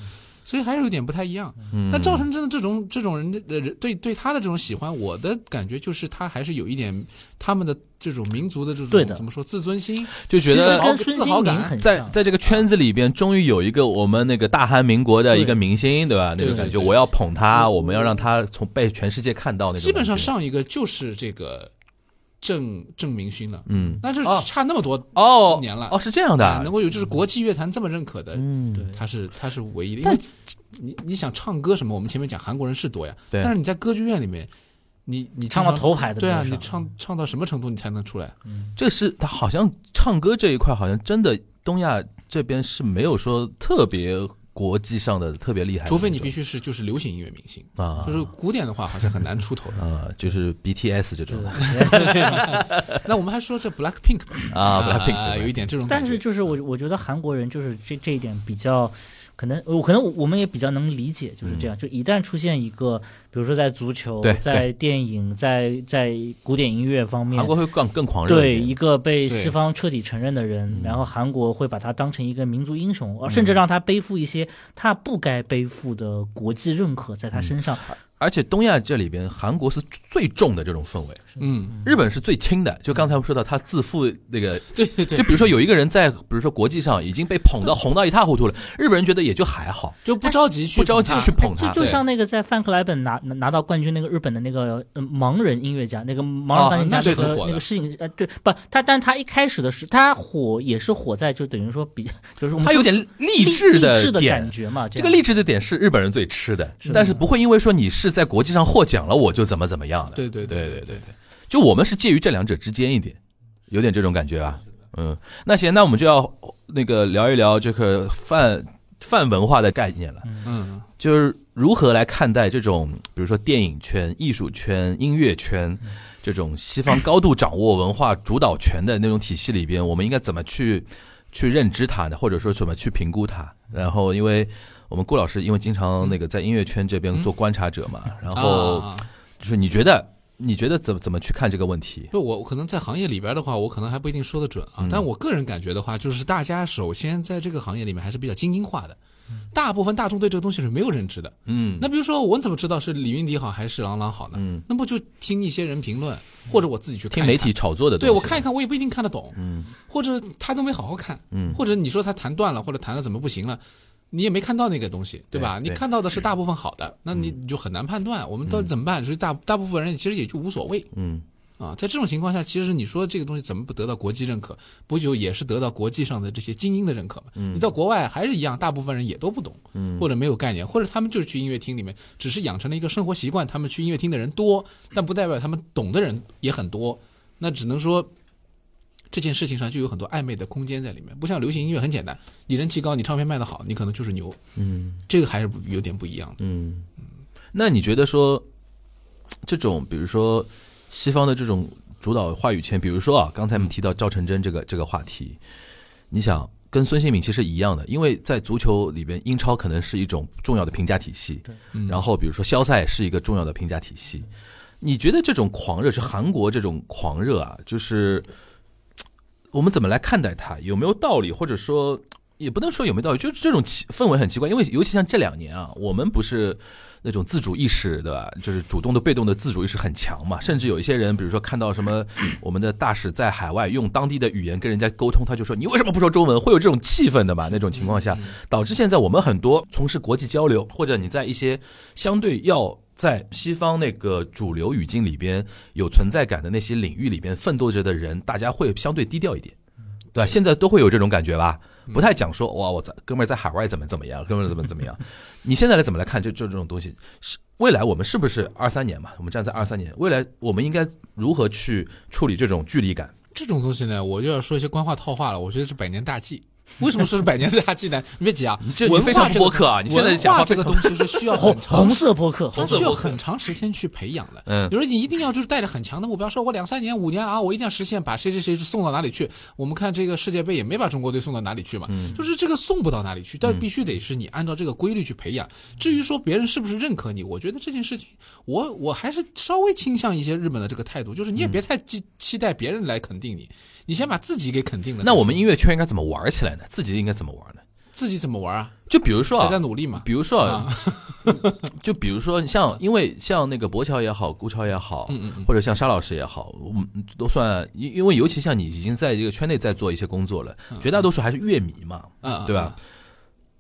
所以还是有点不太一样，嗯。但赵成真的这种这种人的呃人对对他的这种喜欢，我的感觉就是他还是有一点他们的这种民族的这种怎么说自尊心，就觉得自豪感在在这个圈子里边，终于有一个我们那个大韩民国的一个明星，对吧？那对对种感觉，我要捧他，我们要让他从被全世界看到那种。基本上上一个就是这个郑郑明勋了，嗯，那就差那么多哦。年了。哦，是这样的能够有就是国际乐坛这么认可的，嗯，对他是他是唯一的，因为你你想唱歌什么，我们前面讲韩国人是多呀，对。但是你在歌剧院里面，你你唱到头牌的对啊，你唱唱到什么程度你才能出来？这是他好像唱歌这一块，好像真的东亚这边是没有说特别国际上的特别厉害除非你必须是就是流行音乐明星，啊，就是古典的话好像很难出头的。啊，就是 BTS 这种 那我们还说这 Black Pink 吧，啊，BLACKPINK 啊有一点这种感觉。但是就是我我觉得韩国人就是这这一点比较。可能我可能我们也比较能理解，就是这样。就一旦出现一个，比如说在足球、在电影、在在古典音乐方面韩，国会更更狂热对一个被西方彻底承认的人，嗯然后韩国会把他当成一个民族英雄，而甚至让他背负一些他不该背负的国际认可在他身上。而且东亚这里边，韩国是最重的这种氛围，嗯，日本是最轻的。就刚才我们说到，他自负那个，对对对。就，比如说有一个人在，比如说国际上已经被捧到红到一塌糊涂了，日本人觉得也就还好，就不着急去不着急去捧他。就就像那个在范克莱本拿拿拿到冠军那个日本的那个、呃、盲人音乐家，那个盲人钢琴家哦那个、很火的。那个事情，呃，对，不，他但他一开始的是他火也是火在就等于说比就是我们他有点励励志的励志的点。感觉嘛，这个励志的点是日本人最吃的，是的。但是不会因为说你是是在国际上获奖了，我就怎么怎么样了。对对对对对，就我们是介于这两者之间一点，有点这种感觉啊。嗯，那行，那我们就要那个聊一聊这个泛泛文化的概念了。嗯就是如何来看待这种，比如说电影圈、艺术圈、音乐圈这种西方高度掌握文化主导权的那种体系里边，我们应该怎么去去认知它呢？或者说怎么去评估它？然后，因为我们顾老师因为经常那个在音乐圈这边做观察者嘛，然后啊就是你觉得你觉得怎么怎么去看这个问题？不，我可能在行业里边的话，我可能还不一定说得准啊。但我个人感觉的话，就是大家首先在这个行业里面还是比较精英化的，大部分大众对这个东西是没有认知的。嗯。那比如说，我怎么知道是李云迪好还是郎朗好呢？嗯，那不就听一些人评论，或者我自己去看媒体炒作的对我看一看，我也不一定看得懂，嗯。或者他都没好好看，嗯。或者你说他弹断了，或者弹的怎么不行了，你也没看到那个东西，对吧？对对你看到的是大部分好的，那你你就很难判断，我们到底怎么办？就是大大部分人其实也就无所谓嗯啊。在这种情况下，其实你说这个东西怎么不得到国际认可，不就也是得到国际上的这些精英的认可吗？你到国外还是一样，大部分人也都不懂，或者没有概念，或者他们就是去音乐厅里面，只是养成了一个生活习惯，他们去音乐厅的人多，但不代表他们懂的人也很多。那只能说这件事情上就有很多暧昧的空间在里面，不像流行音乐很简单，你人气高，你唱片卖得好，你可能就是牛，嗯。这个还是有点不一样的。嗯，那你觉得说 这种，比如说西方的这种主导话语权，比如说啊，刚才我们提到赵成真这个这个话题，你想跟孙兴敏其实一样的，因为在足球里边，英超可能是一种重要的评价体系，嗯。然后比如说肖赛是一个重要的评价体系，你觉得这种狂热是韩国这种狂热啊，就是我们怎么来看待它？有没有道理？或者说也不能说有没有道理，就是这种奇氛围很奇怪。因为尤其像这两年啊，我们不是那种自主意识，对吧？就是主动的、被动的自主意识很强嘛。甚至有一些人，比如说看到什么 我们的大使在海外用当地的语言跟人家沟通，他就说你为什么不说中文？会有这种气氛的嘛？那种情况下，导致现在我们很多从事国际交流，或者你在一些相对要。在西方那个主流语境里边有存在感的那些领域里边奋斗着的人，大家会相对低调一点，对吧？现在都会有这种感觉吧？不太讲说哇，我在哥们儿在海外怎么怎么样，哥们儿怎么怎么样。你现在来怎么来看就就这种东西？是未来我们是不是二三年嘛？我们站在二三年，未来我们应该如何去处理这种距离感？这种东西呢，我就要说一些官话套话了。我觉得是百年大计。为什么说是百年大计呢？你别急啊，文化这个播客啊你现在文化这个东西是需要红很长红色播客，它需要很长时间去培养的。嗯比如说你一定要就是带着很强的目标，说我两三年、五年啊，我一定要实现把谁谁谁送到哪里去。我们看这个世界杯也没把中国队送到哪里去嘛，就是这个送不到哪里去，但必须得是你按照这个规律去培养。至于说别人是不是认可你，我觉得这件事情，我我还是稍微倾向一些日本的这个态度，就是你也别太期期待别人来肯定你，你先把自己给肯定了。那我们音乐圈应该怎么玩起来呢？自己应该怎么玩呢？自己怎么玩啊？就比如说啊，大家努力嘛。比如说啊啊，就比如说像，因为像那个博乔也好，顾超也好，嗯嗯嗯或者像沙老师也好，我们都算，因因为尤其像你已经在这个圈内在做一些工作了，绝大多数还是乐迷嘛，嗯，对吧？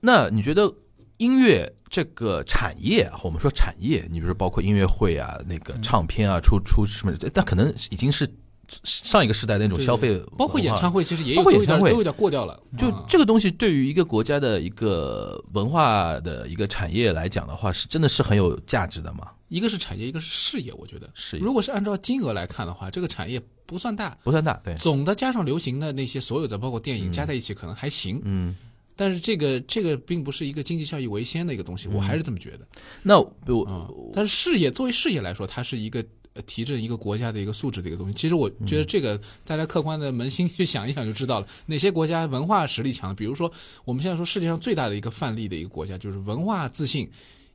那你觉得音乐这个产业啊，我们说产业，你比如说包括音乐会啊，那个唱片啊，出出什么，但可能已经是上一个时代的那种消费，包括演唱。会，其实也有都有演唱会点都有点过掉了。就啊这个东西对于一个国家的一个文化的一个产业来讲的话，是真的是很有价值的嘛？一个是产业，一个是事业。我觉得，事业如果是按照金额来看的话，这个产业不算大，不算大，对，总的加上流行的那些所有的，包括电影加在一起，可能还行。嗯。但是这个这个并不是一个经济效益为先的一个东西，我还是这么觉得那我啊。但是事业作为事业来说，它是一个呃提振一个国家的一个素质的一个东西。其实我觉得这个大家客观的扪心去想一想就知道了，哪些国家文化实力强。比如说我们现在说世界上最大的一个范例的一个国家，就是文化自信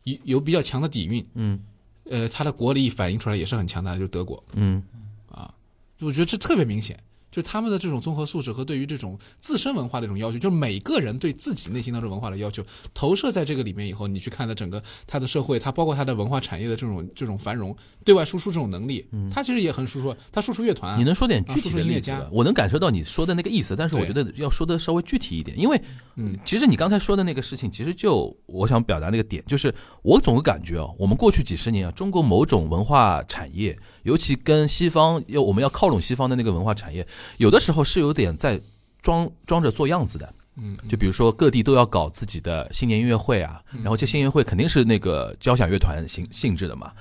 有有比较强的底蕴，嗯呃，它的国力反映出来也是很强大的，就是德国。嗯啊我觉得这特别明显，就是他们的这种综合素质和对于这种自身文化的一种要求，就是每个人对自己内心当中文化的要求投射在这个里面以后，你去看它整个它的社会，它包括它的文化产业的这种这种繁荣，对外输出这种能力，它其实也很输出，它输出乐团啊，你能说点具体的例子吧？我能感受到你说的那个意思，但是我觉得要说的稍微具体一点，因为嗯。其实你刚才说的那个事情，其实就我想表达那个点，就是我总感觉哦，我们过去几十年啊，中国某种文化产业，尤其跟西方要我们要靠拢西方的那个文化产业，有的时候是有点在装装着做样子的。嗯，就比如说各地都要搞自己的新年音乐会啊，然后这新年会肯定是那个交响乐团性性质的嘛。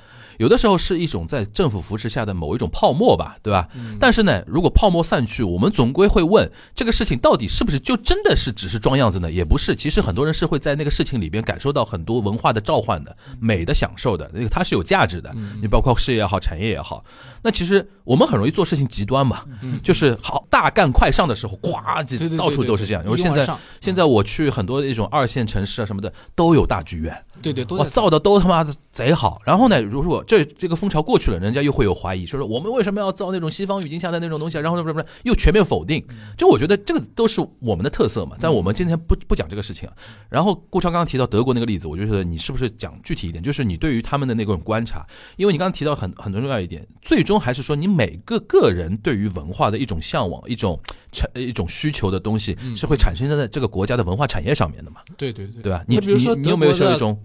有的时候是一种在政府扶持下的某一种泡沫吧，对吧？但是呢，如果泡沫散去，我们总归会问这个事情到底是不是就真的是只是装样子呢？也不是，其实很多人是会在那个事情里边感受到很多文化的召唤的、美的享受的，那个它是有价值的。你包括事业也好，产业也好，那其实我们很容易做事情极端嘛，就是好大干快上的时候，咵，对对对到处都是这样。因为现在现在我去很多那种二线城市啊什么的都有大剧院，对对，都哇，在造的都他妈的贼好。然后呢，如果这这个风潮过去了，人家又会有怀疑，说说我们为什么要造那种西方语境下的那种东西啊？然后呢，不是不是，又全面否定。就我觉得这个都是我们的特色嘛。但我们今天不不讲这个事情啊。然后顾超刚刚提到德国那个例子，我就觉得你是不是讲具体一点？就是你对于他们的那种观察，因为你刚刚提到很很重要一点，最终还是说你每个个人对于文化的一种向往、一种产一种需求的东西，是会产生在这个国家的文化产业上面的嘛？对对对对吧？你比如说你你有没有说一种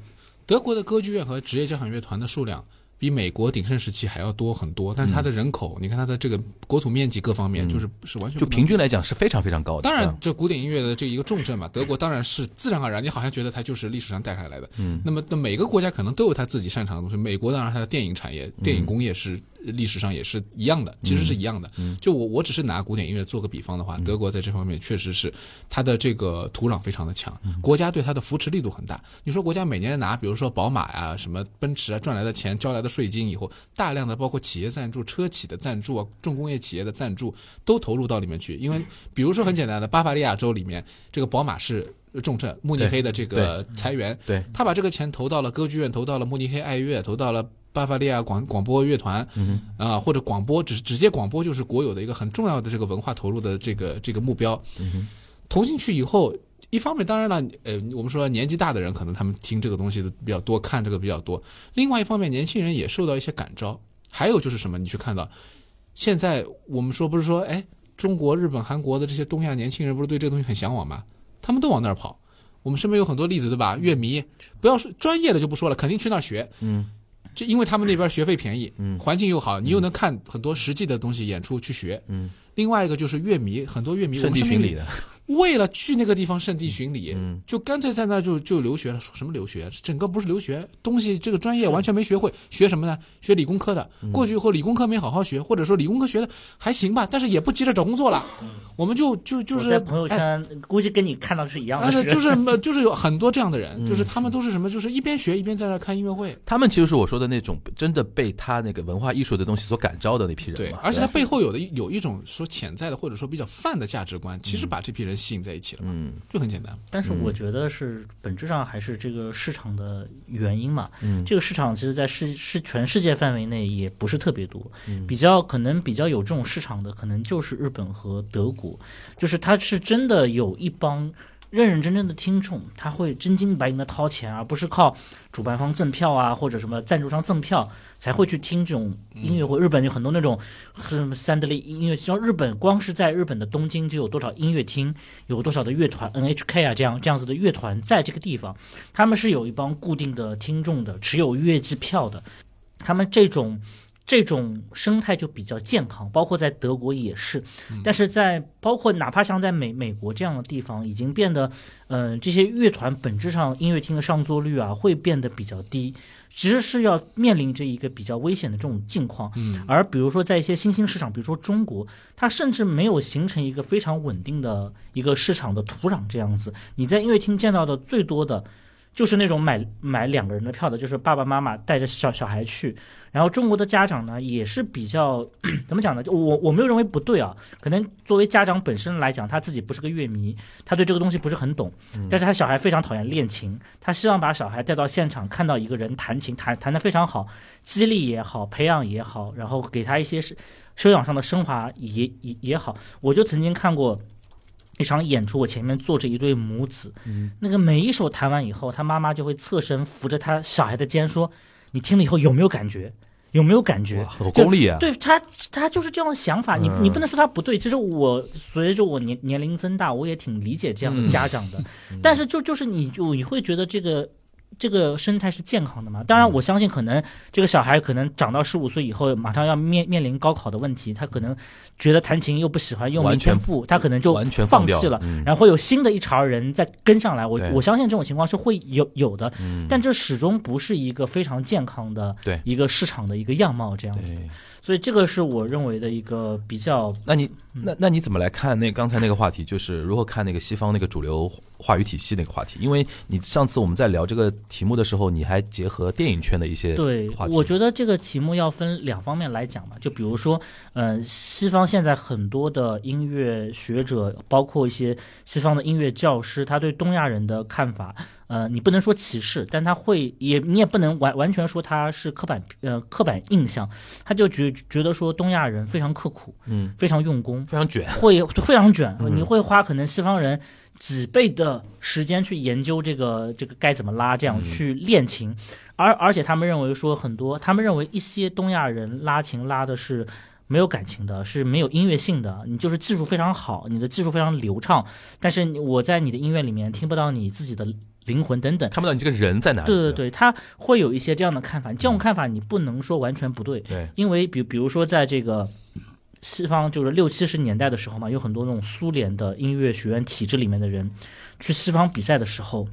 德国的歌剧院和职业交响乐团的数量比美国鼎盛时期还要多很多，但是它的人口，你看它的这个国土面积各方面，就是是完全就平均来讲是非常非常高的。当然嗯，这古典音乐的这一个重镇嘛，德国当然是自然而然，你好像觉得它就是历史上带下来的。嗯，那么那每个国家可能都有它自己擅长的东西。美国当然它的电影产业、电影工业是历史上也是一样的，其实是一样的。就我我只是拿古典音乐做个比方的话，德国在这方面确实是它的这个土壤非常的强，国家对它的扶持力度很大。你说国家每年拿，比如说宝马呀、什么奔驰啊赚来的钱、交来的税金以后，大量的包括企业赞助、车企的赞助啊、重工业企业的赞助都投入到里面去。因为比如说很简单的，巴伐利亚州里面这个宝马是重镇，慕尼黑的这个裁员，对他把这个钱投到了歌剧院，投到了慕尼黑爱乐，投到了。巴伐利亚广广播乐团，啊、或者广播，只直接广播就是国有的一个很重要的这个文化投入的这个这个目标。投进去以后，一方面当然了，呃，我们说年纪大的人可能他们听这个东西的比较多，看这个比较多；另外一方面，年轻人也受到一些感召。还有就是什么？你去看到，现在我们说不是说，哎，中国、日本、韩国的这些东亚年轻人不是对这个东西很向往吗？他们都往那儿跑。我们身边有很多例子，对吧？乐迷，不要说专业的就不说了，肯定去那儿学。嗯，就因为他们那边学费便宜，嗯，环境又好，你又能看很多实际的东西演出去学。嗯，另外一个就是乐迷，很多乐迷，我圣们身边里的，为了去那个地方圣地巡礼，就干脆在那就就留学了。说什么留学？整个不是留学，东西这个专业完全没学会，学什么呢？学理工科的。过去以后理工科没好好学，或者说理工科学的还行吧，但是也不急着找工作了。我们就就就是在朋友哎圈估计跟你看到的是一样啊，的，对，就是呃就是有很多这样的人，就是他们都是什么，就是一边学一边在那看音乐会。他们其实是我说的那种真的被他那个文化艺术的东西所感召的那批人，。对而且他背后有的有一种说潜在的或者说比较泛的价值观，其实把这批人吸引在一起了嘛，嗯就很简单。但是我觉得是本质上还是这个市场的原因嘛。嗯，这个市场其实，在世世全世界范围内也不是特别多，比较可能比较有这种市场的，可能就是日本和德国，就是它是真的有一帮。认认真真的听众，他会真金白银的掏钱，而不是靠主办方赠票啊，或者什么赞助商赠票才会去听这种音乐会。日本有很多那种什么三得利音乐，像日本光是在日本的东京就有多少音乐厅，有多少的乐团 NHK 啊这样这样子的乐团在这个地方，他们是有一帮固定的听众的，持有月季票的，他们这种。这种生态就比较健康，包括在德国也是，但是在包括哪怕像在美美国这样的地方，已经变得，嗯、这些乐团本质上音乐厅的上座率啊会变得比较低，其实是要面临着一个比较危险的这种境况。嗯，而比如说在一些新兴市场，比如说中国，它甚至没有形成一个非常稳定的一个市场的土壤这样子。你在音乐厅见到的最多的。就是那种买买两个人的票的，就是爸爸妈妈带着小小孩去，然后中国的家长呢也是比较 怎么讲呢？就我我没有认为不对啊，可能作为家长本身来讲，他自己不是个乐迷，他对这个东西不是很懂，但是他小孩非常讨厌练琴，他希望把小孩带到现场，看到一个人弹琴弹弹得非常好，激励也好，培养也好，然后给他一些是修养上的升华也也也好，我就曾经看过。一场演出，我前面坐着一对母子，那个每一首弹完以后，他妈妈就会侧身扶着他小孩的肩说：“你听了以后有没有感觉？有没有感觉？”哇，好功利啊！对他，他就是这样的想法。你你不能说他不对。其实我随着我年年龄增大，我也挺理解这样的家长的。但是就就是你就你会觉得这个这个生态是健康的嘛？当然，我相信可能这个小孩可能长到十五岁以后，马上要面面临高考的问题，他可能觉得弹琴又不喜欢，又没完全天赋，他可能就放弃了。然后会有新的一茬人再跟上来，我我相信这种情况是会有有的，嗯。但这始终不是一个非常健康的一个市场的一个样貌这样子所以这个是我认为的一个比较那你嗯那那你怎么来看那刚才那个话题，就是如何看那个西方那个主流话语体系那个话题？因为你上次我们在聊这个题目的时候，你还结合电影圈的一些对话，我觉得这个题目要分两方面来讲嘛。就比如说，呃，西方现在很多的音乐学者，包括一些西方的音乐教师，他对东亚人的看法，呃，你不能说歧视，但他会也你也不能完完全说他是刻板呃刻板印象，他就觉觉得说东亚人非常刻苦，嗯，非常用功，非常卷，会非常卷，你会花可能西方人几倍的时间去研究这个这个该怎么拉，这样去练琴，而而且他们认为说很多，他们认为一些东亚人拉琴拉的是。没有感情的，是没有音乐性的。你就是技术非常好，你的技术非常流畅，但是我在你的音乐里面听不到你自己的灵魂等等。看不到你这个人在哪里。对对对，他会有一些这样的看法。这种看法你不能说完全不对，对，因为比比如说在这个西方就是六七十年代的时候嘛，有很多那种苏联的音乐学院体制里面的人去西方比赛的时候，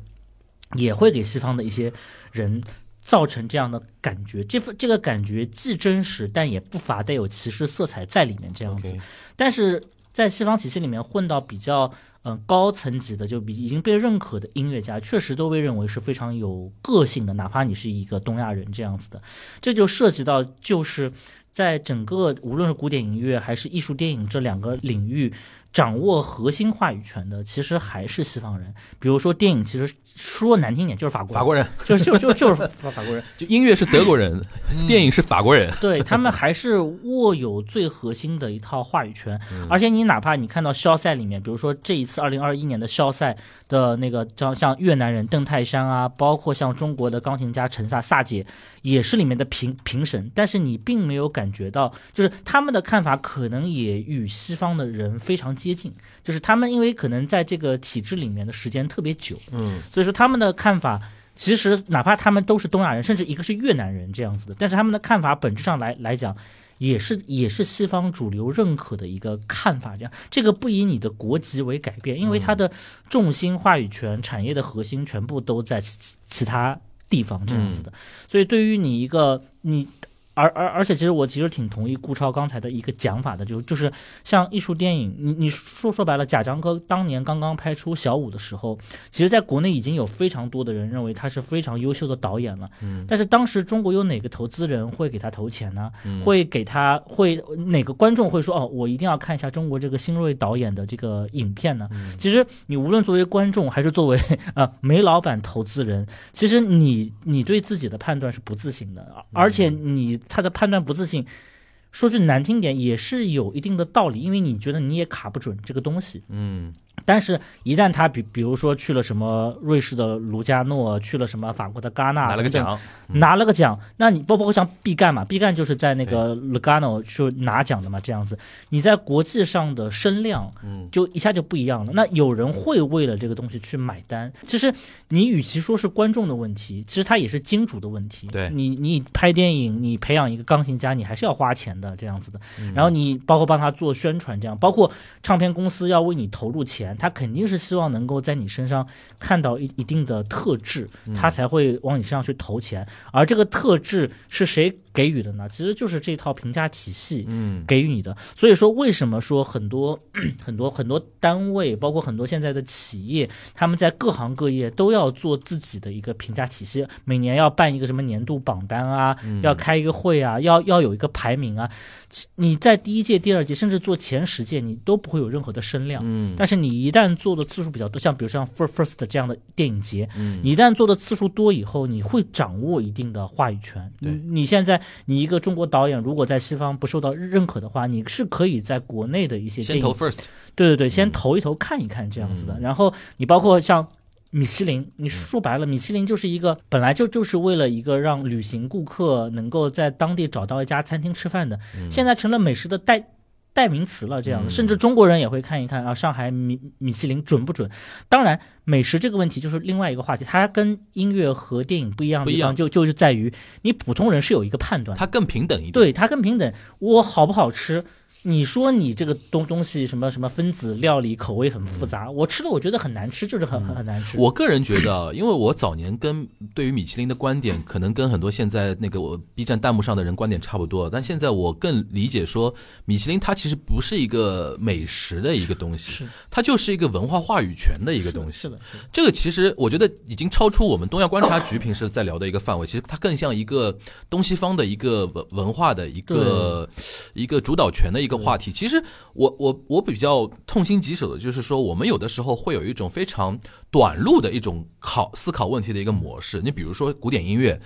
也会给西方的一些人造成这样的感觉。这份这个感觉既真实，但也不乏带有歧视色彩在里面这样子。但是在西方体系里面混到比较嗯、高层级的，就比已经被认可的音乐家，确实都被认为是非常有个性的，哪怕你是一个东亚人这样子的，这就涉及到就是在整个无论是古典音乐还是艺术电影这两个领域。掌握核心话语权的，其实还是西方人。比如说电影，其实说难听点就是法国人，法国人就是就就就是法法国人。就音乐是德国人，电影是法国人。对他们还是握有最核心的一套话语权，嗯而且你哪怕你看到肖赛里面，比如说这一次二零二一年的肖赛的那个像像越南人邓泰山啊，包括像中国的钢琴家陈萨萨姐，也是里面的评评审，但是你并没有感觉到，就是他们的看法可能也与西方的人非常接近，就是他们因为可能在这个体制里面的时间特别久，嗯，所以说他们的看法。其实，哪怕他们都是东亚人，甚至一个是越南人这样子的，但是他们的看法本质上来来讲，也是也是西方主流认可的一个看法。这样，这个不以你的国籍为改变，因为它的重心、话语权、产业的核心全部都在其其其他地方这样子的。所以，对于你一个你。而而而且，其实我其实挺同意顾超刚才的一个讲法的，就就是像艺术电影，你你说说白了，贾樟柯当年刚刚拍出小五的时候，其实在国内已经有非常多的人认为他是非常优秀的导演了。嗯，但是当时中国有哪个投资人会给他投钱呢？嗯会给他会哪个观众会说哦，我一定要看一下中国这个新锐导演的这个影片呢？嗯其实你无论作为观众还是作为呃煤老板投资人，其实你你对自己的判断是不自信的，而且你他的判断不自信。说句难听点，也是有一定的道理，因为你觉得你也卡不准这个东西，嗯，但是，一旦他比比如说去了什么瑞士的卢加诺，去了什么法国的戛纳，拿了个奖，拿了个奖，那你包包括像毕赣嘛，毕赣就是在那个 Lugano 就拿奖的嘛，这样子，你在国际上的声量，嗯，就一下就不一样了。那有人会为了这个东西去买单，其实你与其说是观众的问题，其实它也是金主的问题。对。你你拍电影，你培养一个钢琴家，你还是要花钱的这样子的。嗯。然后你包括帮他做宣传，这样包括唱片公司要为你投入钱，他肯定是希望能够在你身上看到一一定的特质，嗯他才会往你身上去投钱。而这个特质是谁给予的呢？其实就是这套评价体系，嗯，给予你的。所以说，为什么说很多很多很多单位，包括很多现在的企业，他们在各行各业都要做自己的一个评价体系，每年要办一个什么年度榜单啊，要开一个会啊，要要有一个排名啊。你在第一届、第二届，甚至做前十届，你都不会有任何的声量。嗯但是你一旦做的次数比较多，像比如像 First 这样的电影节，嗯你一旦做的次数多以后，你会掌握一定的话语权。对你你现在你一个中国导演，如果在西方不受到认可的话，你是可以在国内的一些先投，first，对对对，先投一投看一看这样子的。然后你包括像。米其林，你说白了，米其林就是一个本来就就是为了一个让旅行顾客能够在当地找到一家餐厅吃饭的，现在成了美食的代代名词了，这样甚至中国人也会看一看啊，上海米米其林准不准？当然，美食这个问题就是另外一个话题，它跟音乐和电影不一样的地方就就是在于，你普通人是有一个判断，它更平等一点。对它更平等，我好不好吃？你说你这个东东西什么什么分子料理口味很复杂，我吃的我觉得很难吃，就是很很很难吃。我个人觉得，因为我早年跟对于米其林的观点，可能跟很多现在那个我 B 站弹幕上的人观点差不多，但现在我更理解说，米其林它其实不是一个美食的一个东西，它就是一个文化话语权的一个东西。是的，是的。这个其实我觉得已经超出我们东亚观察局平时在聊的一个范围，其实它更像一个东西方的一个文文化的一个一个主导权的一个话题。其实我我我比较痛心疾首的就是说，我们有的时候会有一种非常短路的一种考思考问题的一个模式。你比如说古典音乐。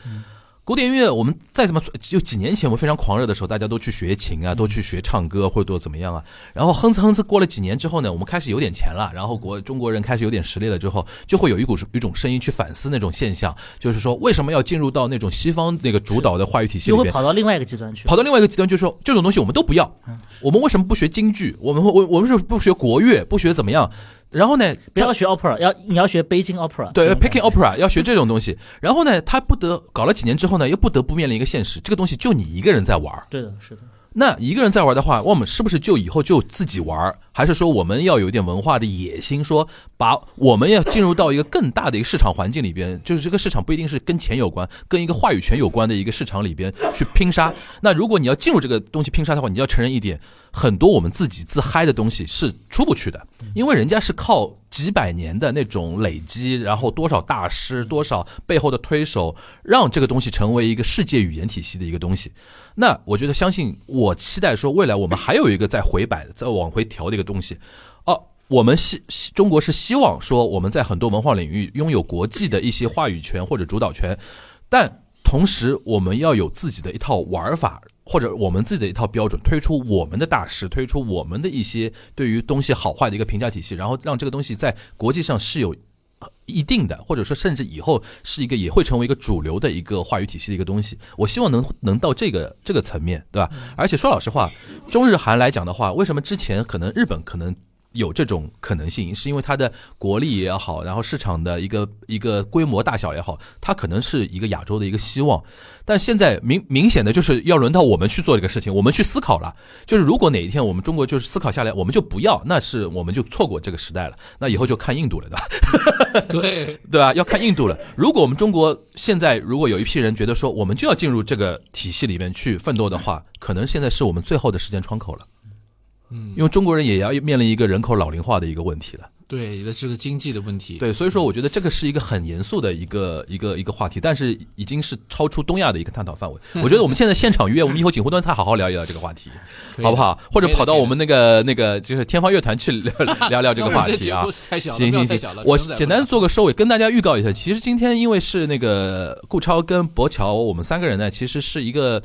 古典音乐，我们再怎么，就几年前我们非常狂热的时候，大家都去学琴啊，都去学唱歌或者都怎么样啊。然后哼哧哼哧过了几年之后呢，我们开始有点钱了，然后国中国人开始有点实力了之后，就会有一股一种声音去反思那种现象，就是说为什么要进入到那种西方那个主导的话语体系里边？跑到另外一个极端去。跑到另外一个极端，就是说这种东西我们都不要。我们为什么不学京剧？我们我我们是不学国乐，不学怎么样？然后呢，不要学 opera，要你要学北京 opera。对这种感觉，Peking Opera 要学这种东西。然后呢，他不得搞了几年之后呢，又不得不面临一个现实，这个东西就你一个人在玩。对的，是的。那一个人在玩的话，我们是不是就以后就自己玩儿？还是说我们要有一点文化的野心，说把我们要进入到一个更大的一个市场环境里边，就是这个市场不一定是跟钱有关，跟一个话语权有关的一个市场里边去拼杀。那如果你要进入这个东西拼杀的话，你要承认一点，很多我们自己自嗨的东西是出不去的，因为人家是靠几百年的那种累积，然后多少大师，多少背后的推手，让这个东西成为一个世界语言体系的一个东西。那我觉得，相信我期待说，未来我们还有一个再回摆、再往回调的一个东西。哦，我们希希中国是希望说我们在很多文化领域拥有国际的一些话语权或者主导权，但同时我们要有自己的一套玩法。或者我们自己的一套标准，推出我们的大师，推出我们的一些对于东西好坏的一个评价体系，然后让这个东西在国际上是有一定的，或者说甚至以后是一个也会成为一个主流的一个话语体系的一个东西。我希望能能到这个这个层面，对吧？而且说老实话，中日韩来讲的话，为什么之前可能日本可能有这种可能性，是因为它的国力也好，然后市场的一个一个规模大小也好，它可能是一个亚洲的一个希望。但现在明明显的就是要轮到我们去做这个事情，我们去思考了。就是如果哪一天我们中国就是思考下来，我们就不要，那是我们就错过这个时代了。那以后就看印度了，对吧？对，对吧？要看印度了。如果我们中国现在如果有一批人觉得说我们就要进入这个体系里面去奋斗的话，可能现在是我们最后的时间窗口了。嗯，因为中国人也要面临一个人口老龄化的一个问题了。对，的这个经济的问题。对，所以说我觉得这个是一个很严肃的一个一个一个话题，但是已经是超出东亚的一个探讨范围。我觉得我们现在现场约，我们以后锦湖端菜好好聊一聊这个话题，好不好？或者跑到我们那个那个就是天方乐团去聊 聊聊这个话题啊。太小了，行行。行我简单了做个收尾，跟大家预告一下。其实今天因为是那个顾超跟博乔，我们三个人呢，其实是一个。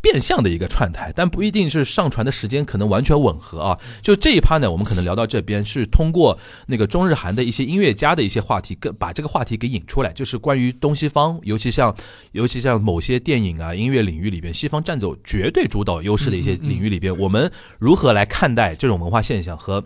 变相的一个串台，但不一定是上传的时间可能完全吻合啊。就这一趴呢，我们可能聊到这边，是通过那个中日韩的一些音乐家的一些话题，跟把这个话题给引出来，就是关于东西方，尤其像尤其像某些电影啊、音乐领域里边，西方占走绝对主导优势的一些领域里边，我们如何来看待这种文化现象和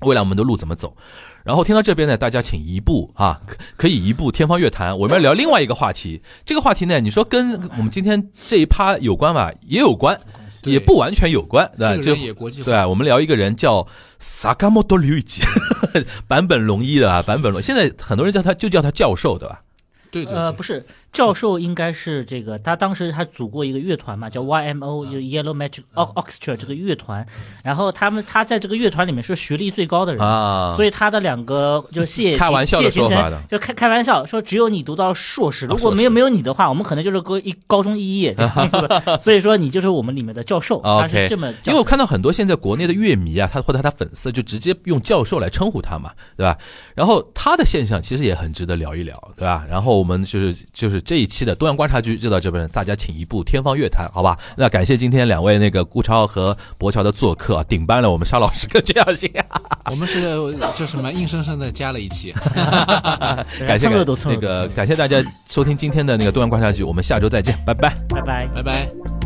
未来我们的路怎么走？然后听到这边呢，大家请移步啊，可可以移步天方乐坛，我们要聊另外一个话题。这个话题呢，你说跟我们今天这一趴有关吧，也有关，也不完全有关，对？就这个人也国际化。对啊，我们聊一个人叫 Sakamoto Ryuichi，坂本龙一的啊，坂本龙，现在很多人叫他就叫他教授，对吧？对对呃，对不是，教授应该是这个，他当时他组过一个乐团嘛，叫 YMO，就是 Yellow Magic Or- Orchestra 这个乐团，然后他们他在这个乐团里面是学历最高的人。啊，所以他的两个就谢开玩笑的谢秦说法的。就开开玩笑说，只有你读到硕士，如果没有没有你的话，我们可能就是个一高中肄业这样。子的。所以说你就是我们里面的教授，他是这么因为我看到很多现在国内的乐迷啊，他或者他粉丝就直接用教授来称呼他嘛，对吧？然后他的现象其实也很值得聊一聊，对吧？然后我们就是就是这一期的东阳观察局就到这边，大家请一步天方乐坛，好吧？那感谢今天两位那个顾超和博乔的做客啊，顶班了我们沙老师跟这样星，我们是就什么硬生生的加了一期。感谢那个感谢大家收听今天的那个东阳观察局，我们下周再见，拜拜。拜拜。拜拜。